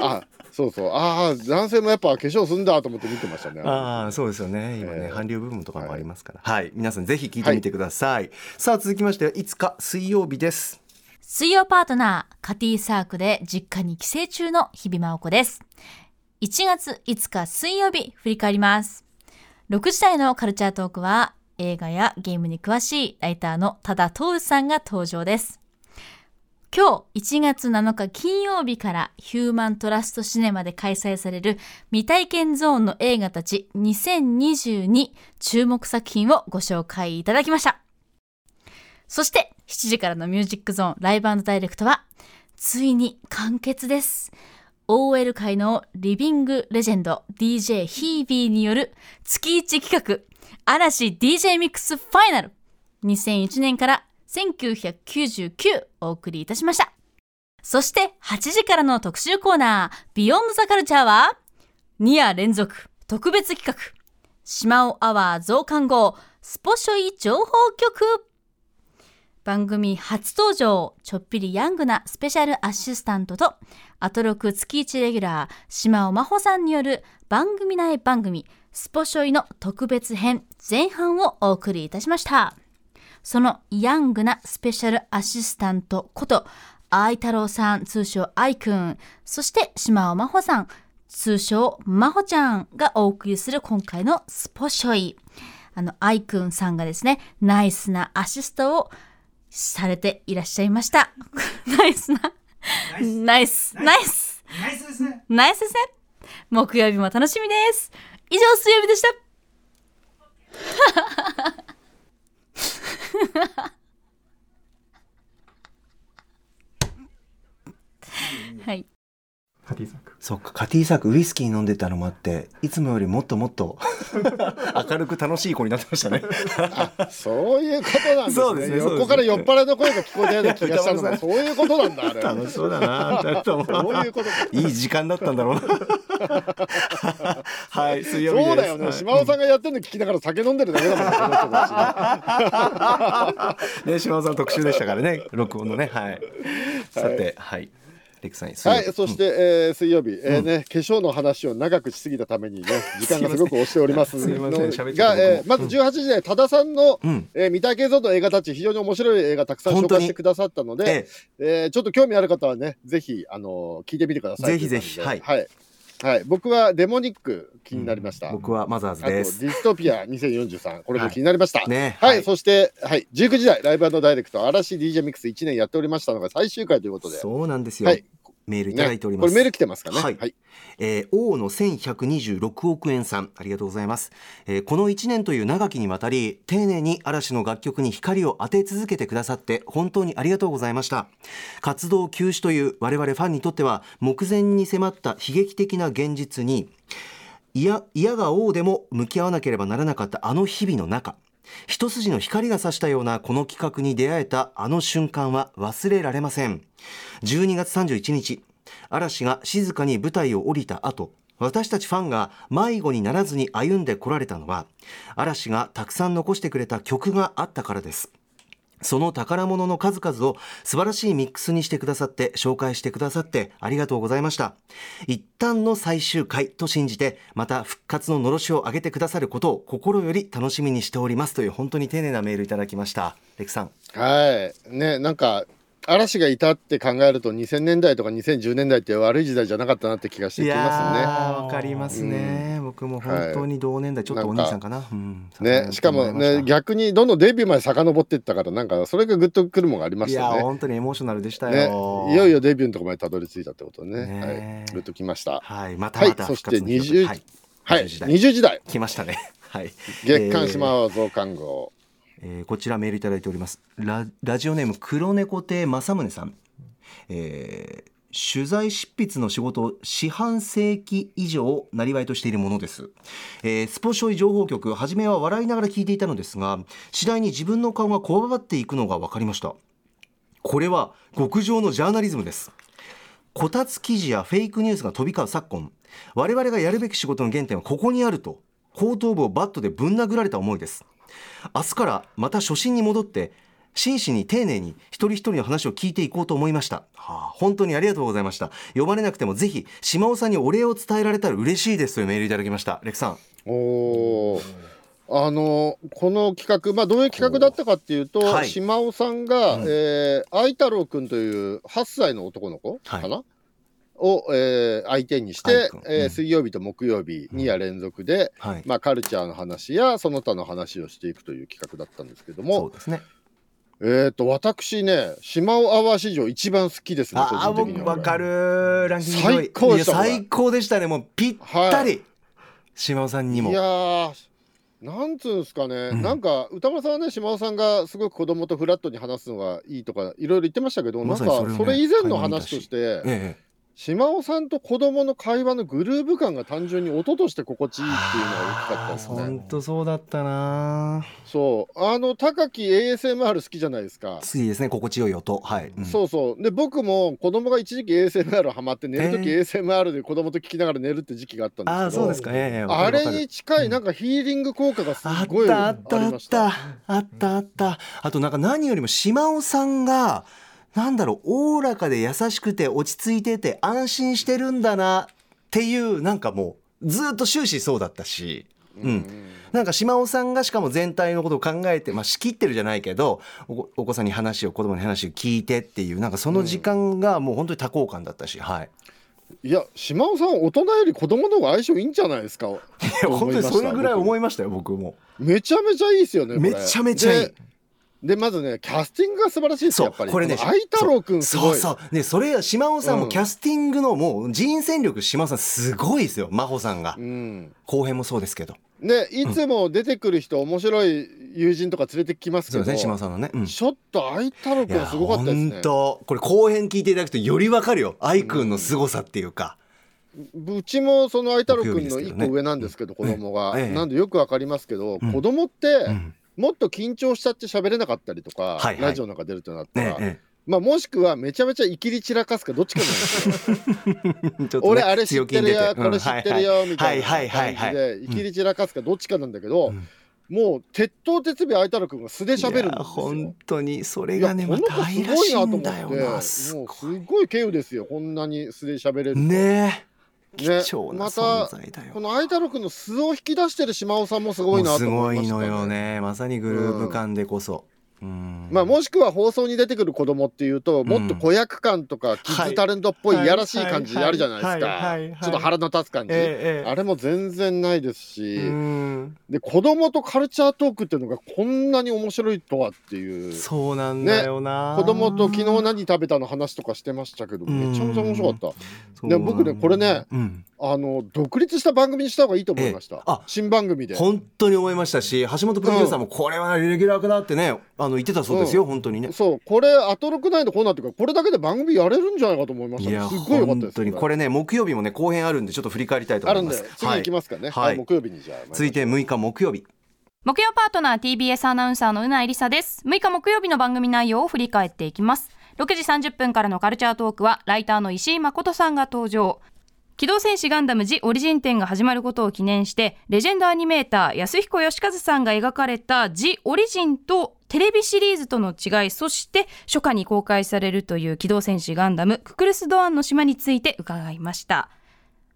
Speaker 3: あそうそう。ああ男性もやっぱ化粧すんだと思って見てましたね
Speaker 2: ああそうですよね。今ね、
Speaker 3: えー
Speaker 2: 韓流部分とかもありますから。はい、皆さんぜひ聞いてみてください、さあ続きましていつか水曜日です。
Speaker 7: 水曜パートナー、カティサークで実家に帰省中の日々真央子です。1月5日水曜日、振り返ります。6時台のカルチャートークは、映画やゲームに詳しいライターの多田徹さんが登場です。今日1月7日金曜日からヒューマントラストシネマで開催される未体験ゾーンの映画たち2022注目作品をご紹介いただきました。そして7時からのミュージックゾーンライブダイレクトはついに完結です。OL 界のリビングレジェンド DJ ヒービーによる月1企画嵐 DJ ミックスファイナル2001年から1999お送りいたしました。そして8時からの特集コーナービヨンドザカルチャーは2夜連続特別企画島尾アワー増刊号スポショイ情報局番組初登場ちょっぴりヤングなスペシャルアシスタントとアトロク月1レギュラー島尾真帆さんによる番組内番組スポショイの特別編前半をお送りいたしましたそのヤングなスペシャルアシスタントこと愛太郎さん通称愛くんそして島尾真帆さん通称真帆ちゃんがお送りする今回のスポショイあの愛くんさんがですねナイスなアシストをされていらっしゃいました。ナイスな。ナイス。ナイス。
Speaker 4: ナイスですね
Speaker 7: ナイスですね。木曜日も楽しみです。以上、水曜日でした。はい。
Speaker 2: そっかカティサークウイスキー飲んでたのもあっていつもよりもっともっと 明るく楽しい子になってましたね。
Speaker 3: そういうことなんです
Speaker 2: そうです
Speaker 3: ね
Speaker 2: ね。
Speaker 3: 横から酔っ払いの声が聞こえたような気がしたのが そういうことなんだあれ。
Speaker 2: 楽しそうだな
Speaker 3: そういうことか。
Speaker 2: いい時間だったんだろうな。はい水曜日
Speaker 3: そうだよね。島尾さんがやってるの聞きながら酒飲んでるだけだもんね
Speaker 2: 島尾さん特集でしたからね録音のね。はい。さてはいレクさん
Speaker 3: はい、そして、えー水曜日、えーね、化粧の話を長くしすぎたためにね、時間がすごく押しております
Speaker 2: すいま
Speaker 3: が、えーまず18時で多田さんの、
Speaker 2: うん。
Speaker 3: えー未体験ゾーンの映画たち、非常に面白い映画たくさん紹介してくださったので、
Speaker 2: ええ。
Speaker 3: えーちょっと興味ある方はね、ぜひ、あのー聞いてみてください。
Speaker 2: ぜひぜひ。
Speaker 3: とい。はい。はい、僕はデモニック気になりました。
Speaker 2: 僕はマザーズ
Speaker 3: あとディ
Speaker 2: です
Speaker 3: ストピア2043これも気になりました。はい、
Speaker 2: ね
Speaker 3: そして、はい、19時台ライブダイレクト。嵐 DJ ミックス1年やっておりましたのが最終回ということで、
Speaker 2: そうなんですよ。
Speaker 3: はい、
Speaker 2: メールいただいております、
Speaker 3: これメール来てますかね。
Speaker 2: はい。えー、王の1126億円さんありがとうございます、えーこの1年という長きにわたり丁寧に嵐の楽曲に光を当て続けてくださって本当にありがとうございました。活動休止という我々ファンにとっては目前に迫った悲劇的な現実にいや嫌が王でも向き合わなければならなかったあの日々の中一筋の光が差したようなこの企画に出会えたあの瞬間は忘れられません。12月31日嵐が静かに舞台を降りた後私たちファンが迷子にならずに歩んでこられたのは嵐がたくさん残してくれた曲があったからです。その宝物の数々を素晴らしいミックスにしてくださって紹介してくださってありがとうございました。一旦の最終回と信じてまた復活ののろしを上げてくださることを心より楽しみにしておりますという本当に丁寧なメールいただきました。レクさん。
Speaker 3: はい。ね、なんか、嵐がいたって考えると2000年代とか2010年代って悪い時代じゃなかったなって気がしてきます
Speaker 2: ーわかりますね、僕も本当に同年代、ちょっとお兄さんかなうん
Speaker 3: ね。ね、しかもね、逆にどんどんデビューまで遡っていったから、なんかそれがグッとくるものがありま
Speaker 2: い
Speaker 3: したよね。
Speaker 2: や本当にエモーショナルでした
Speaker 3: ね、
Speaker 2: よ、
Speaker 3: いよいよデビューのところまでたどり着いたってことね。
Speaker 2: ね
Speaker 3: はい。グッときました。
Speaker 2: はいまた
Speaker 3: はい
Speaker 2: また
Speaker 3: そして
Speaker 2: 復活の日
Speaker 3: 20
Speaker 2: はい、
Speaker 3: はい。
Speaker 2: 20時代
Speaker 3: 20時代。
Speaker 2: 来ましたねはい
Speaker 3: 月刊島は増刊号。
Speaker 2: えーこちらメールいただいております。ララジオネーム黒猫亭正宗さん、えー取材執筆の仕事を四半世紀以上なりわいとしているものです、えースポ少尉情報局初めは笑いながら聞いていたのですが次第に自分の顔がこわばっていくのが分かりました。これは極上のジャーナリズムです。こたつ記事やフェイクニュースが飛び交う昨今。我々がやるべき仕事の原点はここにあると後頭部をバットでぶん殴られた思いです。明日からまた初心に戻って真摯に丁寧に一人一人の話を聞いていこうと思いました、はあ、本当にありがとうございました。呼ばれなくてもぜひ島尾さんにお礼を伝えられたら嬉しいですというメールいただきました。レクさん。
Speaker 3: おー。あのこの企画、まあ、どういう企画だったかっていうと、
Speaker 2: はい。
Speaker 3: 島尾さんが、
Speaker 2: うん。
Speaker 3: えー愛太郎くんという8歳の男の子かな、を、えー相手にして
Speaker 2: うん
Speaker 3: えー水曜日と木曜日2夜連続で、
Speaker 2: はい、
Speaker 3: まあ、カルチャーの話やその他の話をしていくという企画だったんですけど
Speaker 2: そう
Speaker 3: も、
Speaker 2: ですね。
Speaker 3: えー、と私ね島尾アワー史上一番好きですね個
Speaker 2: ああ
Speaker 3: 人的には。
Speaker 2: 僕わかるランキング
Speaker 3: 最高でした
Speaker 2: 最高でしたね。もうぴったり、島尾さんにも。
Speaker 3: いやーなんつうんですかね、
Speaker 2: うん。
Speaker 3: なんか歌丸さんはね島尾さんがすごく子供とフラットに話すのがいいとかいろいろ言ってましたけど、
Speaker 2: ま
Speaker 3: なんかそれ以前の話として
Speaker 2: ええ
Speaker 3: 島尾さんと子供の会話のグルーヴ感が単純に音として心地いいっていうのが大きかったですね。
Speaker 2: 本当そうだったな。
Speaker 3: そう。あの高木 ASMR 好きじゃないですか。
Speaker 2: 次ですね心地よい音。はい、うん。
Speaker 3: そうそう。で僕も子供が一時期 ASMR ハマって寝る時
Speaker 2: え
Speaker 3: ASMR で子供と聞きながら寝るって時期があったんですけど
Speaker 2: ああそうですか。ええわか
Speaker 3: あれに近いなんかヒーリング効果がす
Speaker 2: あっ
Speaker 3: ごいあ
Speaker 2: たあったあ
Speaker 3: りました。
Speaker 2: った。あったあった。あとなんか何よりも島尾さんがなんだろうおおらかで優しくて落ち着いてて安心してるんだなっていうなんかもうずっと終始そうだったし、うん、なんか島尾さんがしかも全体のことを考えて、まあ、仕切ってるじゃないけどお子さんに話を子供に話を聞いてっていうなんかその時間がもう本当に多幸感だったし、はい。
Speaker 3: いや島尾さん大人より子供の方が相性いいんじゃないですか？
Speaker 2: いや本当にそれぐらい思いましたよ僕も。
Speaker 3: めちゃめちゃいいですよね
Speaker 2: めちゃめちゃいい
Speaker 3: ででまずねキャスティングが素晴らしいですやっぱり。
Speaker 2: これね
Speaker 3: の愛太郎くんすごい。
Speaker 2: そうそう。ねそれ島尾さんも
Speaker 3: うん。
Speaker 2: キャスティングのもう人選力島尾さんすごいですよ真帆さんが。
Speaker 3: うん。
Speaker 2: 後編もそうですけど。
Speaker 3: でいつも出てくる人、面白い友人とか連れてきますけど
Speaker 2: ね島尾さんのね、うん。
Speaker 3: ちょっと愛太郎
Speaker 2: いや
Speaker 3: くんすごかったですね。
Speaker 2: 本当これ後編聞いていただくとよりわかるよ。愛くんの凄さっていうか、
Speaker 3: うちもその愛太郎く
Speaker 2: 木曜日
Speaker 3: んの一個上なんですけど、子供が、
Speaker 2: ええ。
Speaker 3: なんでよくわかりますけど、
Speaker 2: うん。
Speaker 3: 子供って、
Speaker 2: うん
Speaker 3: もっと緊張しちゃって喋れなかったりとか、
Speaker 2: はいはい。
Speaker 3: ラジオなんか出るとなったら、
Speaker 2: ねえ
Speaker 3: まあもしくはめちゃめちゃいきり散らかすかどっちかなんですよ。
Speaker 2: ね
Speaker 3: 俺あれ知ってるよこれ知ってるよみたいな感じ
Speaker 2: はい
Speaker 3: でいきり散らかすかどっちかなんだけど、
Speaker 2: うん。
Speaker 3: もう鉄頭鉄尾愛太郎くんが素で喋るんですよ。
Speaker 2: 本当にそれがねまた愛ら
Speaker 3: すごいなと
Speaker 2: しいんだ
Speaker 3: 思って
Speaker 2: よなす
Speaker 3: もう
Speaker 2: ご
Speaker 3: すごい稀有ですよこんなに素で喋れると
Speaker 2: ねえ。
Speaker 3: ね
Speaker 2: 貴重な
Speaker 3: また
Speaker 2: 存在だよ、
Speaker 3: この愛太郎くんの素を引き出してる島尾さんもすごいなと思いましたね。
Speaker 2: のよね。まさにグルーヴ感でこそ、うん
Speaker 3: まあ、もしくは放送に出てくる子供っていうと、もっと子役感とかキッズタレントっぽい
Speaker 2: はい。
Speaker 3: いやらしい感じあるじゃないですか。ちょっと腹の立つ感じ、あれも全然ないですし、
Speaker 2: うん。
Speaker 3: で子供とカルチャートークっていうのがこんなに面白いとはっていう。
Speaker 2: そうなんだよな、
Speaker 3: 子供と昨日何食べたの話とかしてましたけどめちゃめちゃ面白かった。で僕ねこれね
Speaker 2: うん。
Speaker 3: あの独立した番組にした方がいいと思いました、新番組で。
Speaker 2: 本当に思いましたし橋本プロデューサーもこれはレギュラーだってねあの言ってたそうですよ、本当にね。
Speaker 3: そう。これアトロクナインのコーナーっていうかこれだけで番組やれるんじゃないかと思いましたね
Speaker 2: いや
Speaker 3: すっごい良かったです
Speaker 2: 本当に。これね木曜日もね後編あるんでちょっと振り返りたいと
Speaker 3: あるん
Speaker 2: 思い。ま
Speaker 3: です次行きますかね、
Speaker 2: はい。
Speaker 3: あ木曜日にじゃあ
Speaker 2: 続いて6日木曜日。
Speaker 6: 木曜パートナー TBS アナウンサーのうなえりさです。6日木曜日の番組内容を振り返っていきます。6時30分からのカルチャートークはライターの石井誠さんが登場機動戦士ガンダムジオリジン展が始まることを記念してレジェンドアニメーター安彦義和さんが描かれたジオリジンとテレビシリーズとの違いそして初夏に公開されるという機動戦士ガンダムククルス・ドアンの島について伺いました。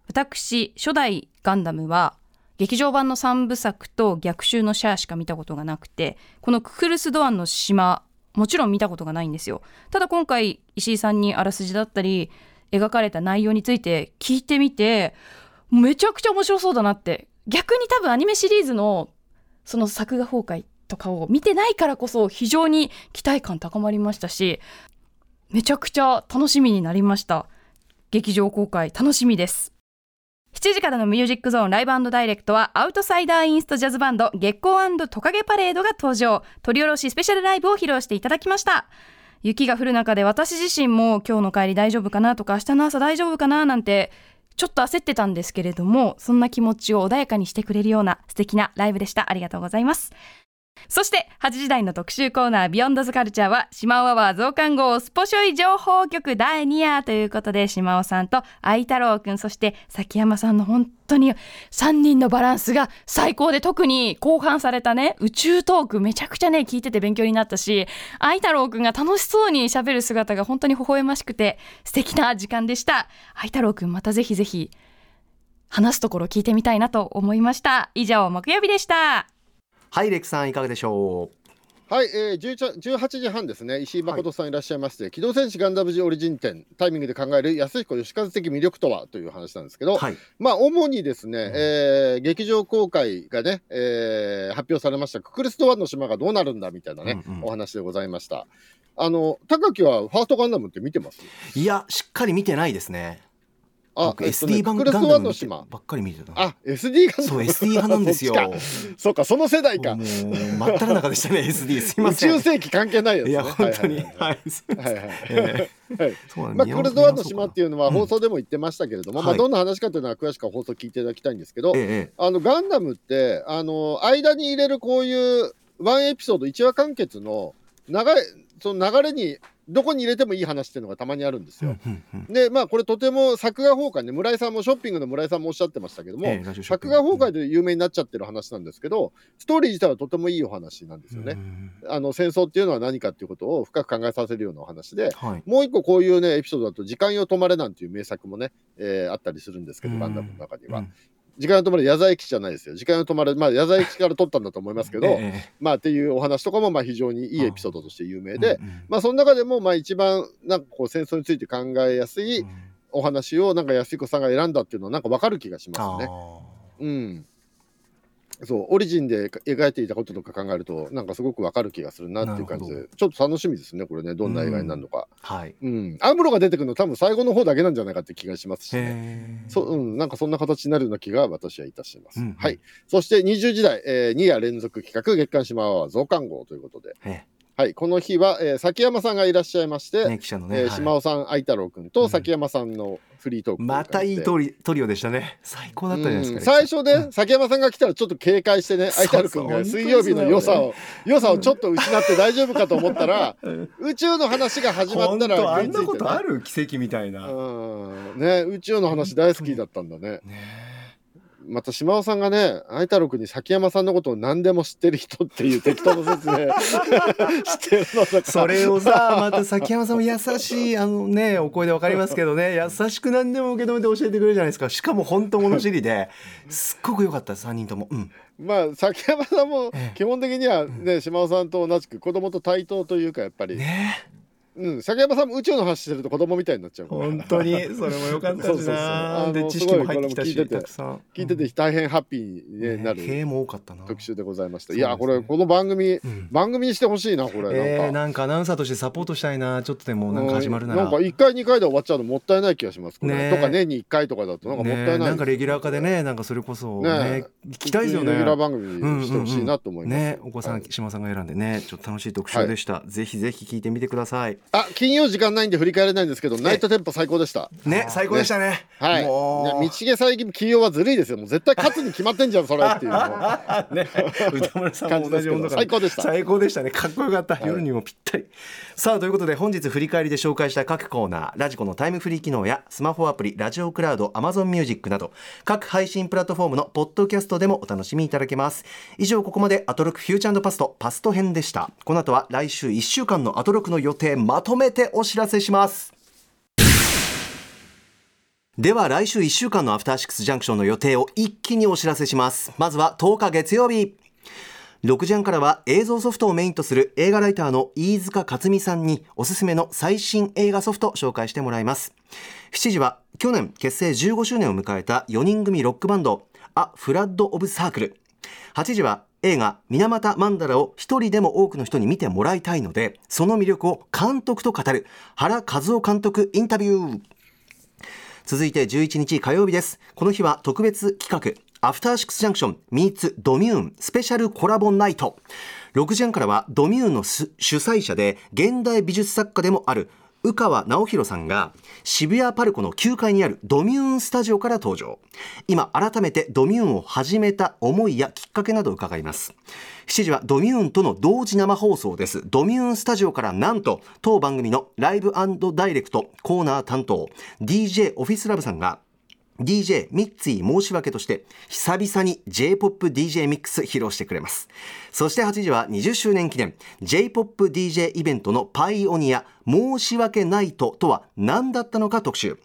Speaker 6: 私初代ガンダムは劇場版の3部作と逆襲のシャアしか見たことがなくてこのククルス・ドアンの島もちろん見たことがないんですよ。ただ今回石井さんにあらすじだったり描かれた内容について聞いてみてめちゃくちゃ面白そうだなって。逆に多分アニメシリーズのその作画崩壊とかを見てないからこそ非常に期待感高まりましたしめちゃくちゃ楽しみになりました。劇場公開楽しみです。7時からのミュージックゾーンライブダイレクトはアウトサイダーインストジャズバンド月光トカゲパレードが登場。取り下ろしスペシャルライブを披露していただきました。雪が降る中で私自身も今日の帰り大丈夫かなとか明日の朝大丈夫かななんてちょっと焦ってたんですけれどもそんな気持ちを穏やかにしてくれるような素敵なライブでした。ありがとうございます。そして8時台の特集コーナービヨンドズカルチャーは島尾アワー増刊号スポショイ情報局第2夜ということで島尾さんと愛太郎くんそして崎山さんの本当に3人のバランスが最高で特に後半されたね宇宙トークめちゃくちゃね聞いてて勉強になったし愛太郎くんが楽しそうに喋る姿が本当に微笑ましくて素敵な時間でした。愛太郎くんまたぜひぜひ話すところ聞いてみたいなと思いました。以上木曜日でした。
Speaker 2: はいレクさんいかがでしょ
Speaker 3: はい、えー、11 18時半ですね。石井誠さんいらっしゃいまして、機動戦士ガンダムジオリジン展タイミングで考える安彦義和的魅力とはという話なんですけど、
Speaker 2: うはい。
Speaker 3: まあ主にですね、えー劇場公開がね、えー発表されましたククルス・ドワンの島がどうなるんだみたいなね、
Speaker 2: うんうん。
Speaker 3: お話でございました。あの高木はファーストガンダムって見てます？
Speaker 2: いやしっかり見てないですね。僕
Speaker 3: あえっとね
Speaker 2: SD 版ガンダムばっかり見てた
Speaker 3: あ SD ガンダム。
Speaker 2: そう SD 派なんですよ。
Speaker 3: そっちか。そうかその世代か。
Speaker 2: もう真っ只中でしたね SD すいま
Speaker 3: 宇
Speaker 2: せん。
Speaker 3: 宙世紀関係ないやつ、ね、
Speaker 2: いや本当に。
Speaker 3: はい。
Speaker 2: はい
Speaker 3: はい。まあ、
Speaker 2: 見
Speaker 3: ククルス・ドワンの島っていうのは
Speaker 2: うん。
Speaker 3: 放送でも言ってましたけれども、まあ、
Speaker 2: はい
Speaker 3: どんな話かというのは詳しくは放送聞いていただきたいんですけど、
Speaker 2: ええ
Speaker 3: あのガンダムってあの間に入れるこういうワンエピソード1話完結の流れその流れにどこに入れてもいい話っていうのがたまにあるんですよ。でまあこれとても作画崩壊ね村井さんもショッピングの村井さんもおっしゃってましたけども、
Speaker 2: ええラジオショッピ
Speaker 3: 作画崩壊で有名になっちゃってる話なんですけどストーリー自体はとてもいいお話なんですよね。
Speaker 2: うん
Speaker 3: あの戦争っていうのは何かっていうことを深く考えさせるようなお話で
Speaker 2: はい
Speaker 3: もう一個こういうねエピソードだと「時間よ止まれ」なんていう名作もね、えーあったりするんですけどガンダムの中には。
Speaker 2: うん
Speaker 3: 時間よ止まれ矢沢永吉じゃないですよ。時間よ止まれ、まあ矢沢永吉から撮ったんだと思いますけど、
Speaker 2: ええ
Speaker 3: まあっていうお話とかもまあ非常にいいエピソードとして有名で、
Speaker 2: うんうん
Speaker 3: まあその中でもまあ一番なんかこう戦争について考えやすいお話をなんか安彦さんが選んだっていうのはなんかわかる気がしますね。
Speaker 2: あ
Speaker 3: うん。そうオリジンで描いていたこととか考えるとなんかすごくわかる気がするなっていう感じでちょっと楽しみですねこれねどんな映画になるのか。
Speaker 2: ーはい
Speaker 3: うん。アムロが出てくるの多分最後の方だけなんじゃないかって気がしますしね。そう、うん、なんかそんな形になるような気が私はいたします。
Speaker 2: うんうん
Speaker 3: はい。そして20時代、えー、2夜連続企画月刊島は増刊号ということで、
Speaker 2: え
Speaker 3: はい。この日は、えー、崎山さんがいらっしゃいまして、
Speaker 2: えね記者のね
Speaker 3: えー
Speaker 2: はい。
Speaker 3: 島尾さん、愛太郎くん
Speaker 2: うん。
Speaker 3: と崎山さんのフリートークとう
Speaker 2: またいい
Speaker 3: 感
Speaker 2: トリトリオでしたね。最高だったじゃないですか
Speaker 3: うん最初ね、崎山さんが来たらちょっと警戒してね、愛太郎くんが水曜日の良さを、良さをちょっと失って大丈夫かと思ったら、
Speaker 2: うん。
Speaker 3: 宇宙の話が始まったら
Speaker 2: 本当あんなことある？奇跡みたいな。
Speaker 3: うん。ね、宇宙の話大好きだったんだね。
Speaker 2: ね
Speaker 3: また島尾さんがね愛太郎君に崎山さんのことを何でも知ってる人っていう 適当な説明 してるのだから。
Speaker 2: それをさまた崎山さんも優しいあのねお声で分かりますけどね。優しく何でも受け止めて教えてくれるじゃないですか。しかも本当物知りですっごく良かった3人とも。うん。
Speaker 3: まあ崎山さんも
Speaker 2: ええ。
Speaker 3: 基本的にはね島尾さんと同じく子供と対等というかやっぱり、
Speaker 2: ね
Speaker 3: うん、崎山さんも宇宙の話してると子供みたいになっちゃう
Speaker 2: 本当に？それも良かったし
Speaker 3: そうそうそう。
Speaker 2: なで知識も入ってきたしたくさん。
Speaker 3: 聞いてて大変ハッピーに、ね
Speaker 2: ね
Speaker 3: なる
Speaker 2: 経営も多かったな。
Speaker 3: 特集でございました、いやこれこの番組、
Speaker 2: ん。
Speaker 3: 番組にしてほしいなこれ、
Speaker 2: えー、
Speaker 3: なんか。
Speaker 2: なんかアナウンサーとしてサポートしたいな。ちょっとでもなんか始まるなら。
Speaker 3: なんか1回2回で終わっちゃうのもったいない気がします
Speaker 2: ね
Speaker 3: とか年に1回とかだとなんかもったいない、
Speaker 2: ねなんかレギュラー化でねなんかそれこそね
Speaker 3: ね
Speaker 2: 聞きたいですよね。
Speaker 3: レギュラー番組にしてほしいなと思います、
Speaker 2: ねお子さん、
Speaker 3: はい。
Speaker 2: 島さんが選んでねちょっと楽しい特集でした、ぜひぜひ聞いてみてください
Speaker 3: あ金曜時間ないんで振り返れないんですけどナイトテンポ最高でした。
Speaker 2: ね最高でしたね。
Speaker 3: はい、道毛最近金曜はずるいですよ。もう絶対勝つに決まってんじゃん それっていう。の
Speaker 2: ね、歌丸さんも同じ温度感
Speaker 3: 最高でした。
Speaker 2: 最高でしたね。かっこよかった、夜にもぴったり。さあということで本日振り返りで紹介した各コーナーラジコのタイムフリー機能やスマホアプリラジオクラウド Amazon ミュージックなど各配信プラットフォームのポッドキャストでもお楽しみいただけます。以上ここまでアトロクフューチャーパストパスト編でした。この後は来週1週間のアトロクの予定まとめてお知らせします。では来週1週間のアフターシックスジャンクションの予定を一気にお知らせします。まずは10日月曜日。6時半からは映像ソフトをメインとする映画ライターの飯塚克美さんにおすすめの最新映画ソフト紹介してもらいます。7時は去年結成15周年を迎えた4人組ロックバンドア・フラッド・オブ・サークル8時は映画「水俣マンダラ」を一人でも多くの人に見てもらいたいのでその魅力を監督と語る原和夫監督インタビュー。続いて11日火曜日です。この日は特別企画アフターシックスジャンクション Meets ドミューンスペシャルコラボナイト。6時半からはドミューンの主催者で現代美術作家でもある宇川直弘さんが渋谷パルコの9階にあるドミューンスタジオから登場。今改めてドミューンを始めた思いやきっかけなどを伺います。7時はドミューンとの同時生放送です。ドミューンスタジオからなんと当番組のライブダイレクトコーナー担当 DJ オフィスラブさんが DJ ミッツィ申し訳として久々に J-POPDJ ミックス披露してくれます。そして8時は20周年記念 J-POPDJ イベントのパイオニア申し訳ないととは何だったのか特集。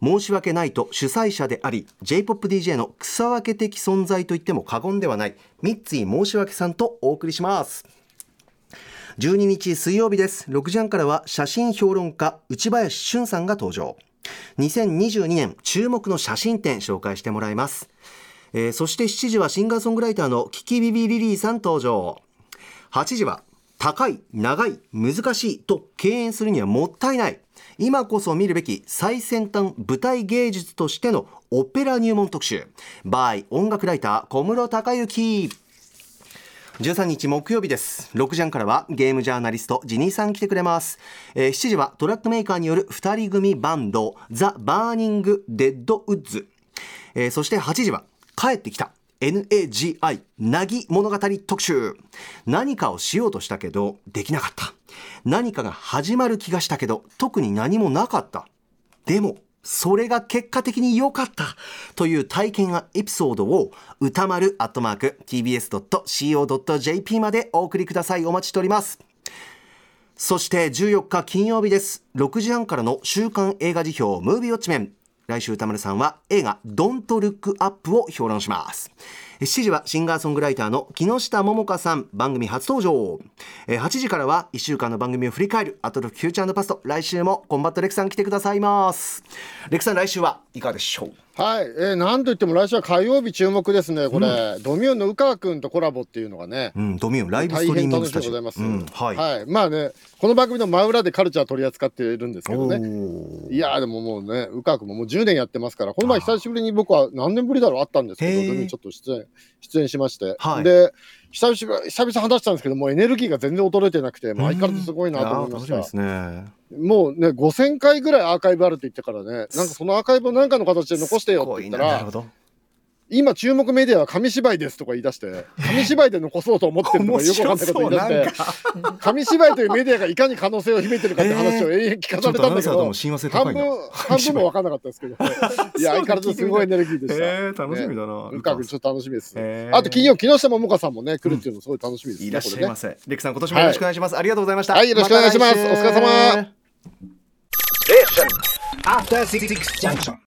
Speaker 2: 申し訳ないと主催者であり J-POPDJ の草分け的存在と言っても過言ではないミッツィ申し訳さんとお送りします。12日水曜日です。6時半からは写真評論家内林俊さんが登場。2022年注目の写真展紹介してもらいます、えー、そして7時はシンガーソングライターのキキビビリリーさん登場。8時は高い長い難しいと敬遠するにはもったいない。今こそ見るべき最先端舞台芸術としてのオペラ入門特集。by 音楽ライター小室敬幸。13日木曜日です。6時半からはゲームジャーナリストジニさん来てくれます、えー、7時はトラックメーカーによる2人組バンド The Burning Deadwoods、えー、そして8時は帰ってきた NAGI なぎ物語特集。何かをしようとしたけどできなかった。何かが始まる気がしたけど特に何もなかった。でもそれが結果的に良かったという体験やエピソードを歌丸アットマーク tbs.co.jp までお送りください。お待ちしております。そして14日金曜日です。6時半からの週刊映画辞表ムービーウォッチメン来週歌丸さんは映画ドントルックアップを評論します。7時はシンガーソングライターの木下桃香さん番組初登場。8時からは1週間の番組を振り返るアトロフューチャーパスト来週もコンバットレクさん来てくださいます。レクさん来週はいかがでしょう？
Speaker 3: はい、えー、なんといっても来週は火曜日注目ですねこれ、うん、ドミューンの宇川君とコラボっていうのがね、
Speaker 2: うん、ドミューンライブストリーミングスタジオ。
Speaker 3: 大変楽しみでございます、
Speaker 2: うん、はい、
Speaker 3: はい、まあねこの番組の真裏でカルチャー取り扱っているんですけどね。いやでももうね宇川君ももう10年やってますからこの前久しぶりに僕は何年ぶりだろうあったんですけどちょっと出演出演しまして、はい、で久々久々話したんですけどもうエネルギーが全然衰えてなくて、相変わらずすごいなと思いました、
Speaker 2: ですね、
Speaker 3: もうね5000回ぐらいアーカイブあるって言ってからねなんかそのアーカイブを何かの形で残してよって言ったら今注目メディアは紙芝居ですとか言い出して紙芝居で残そうと思ってるとかよくわかんないこと言い出して 紙芝居というメディアがいかに可能性を秘めてるかって話を永遠聞かされたんだけど、半分半分も分かんなかったですけど、いや相変わらずすごいエネルギーでした。
Speaker 2: えー、楽しみだな、
Speaker 3: ルカ君ちょっと楽しみです。
Speaker 2: えー。
Speaker 3: あと金曜木下桃香さんもね来るっていうのすごい楽しみですね。
Speaker 2: いらっしゃいま
Speaker 3: こ
Speaker 2: せ、レクさん今年もよろしくお願いします、ありがとうございました。
Speaker 3: はいよろしくお願いします。お疲れ様。
Speaker 8: After Six Junction.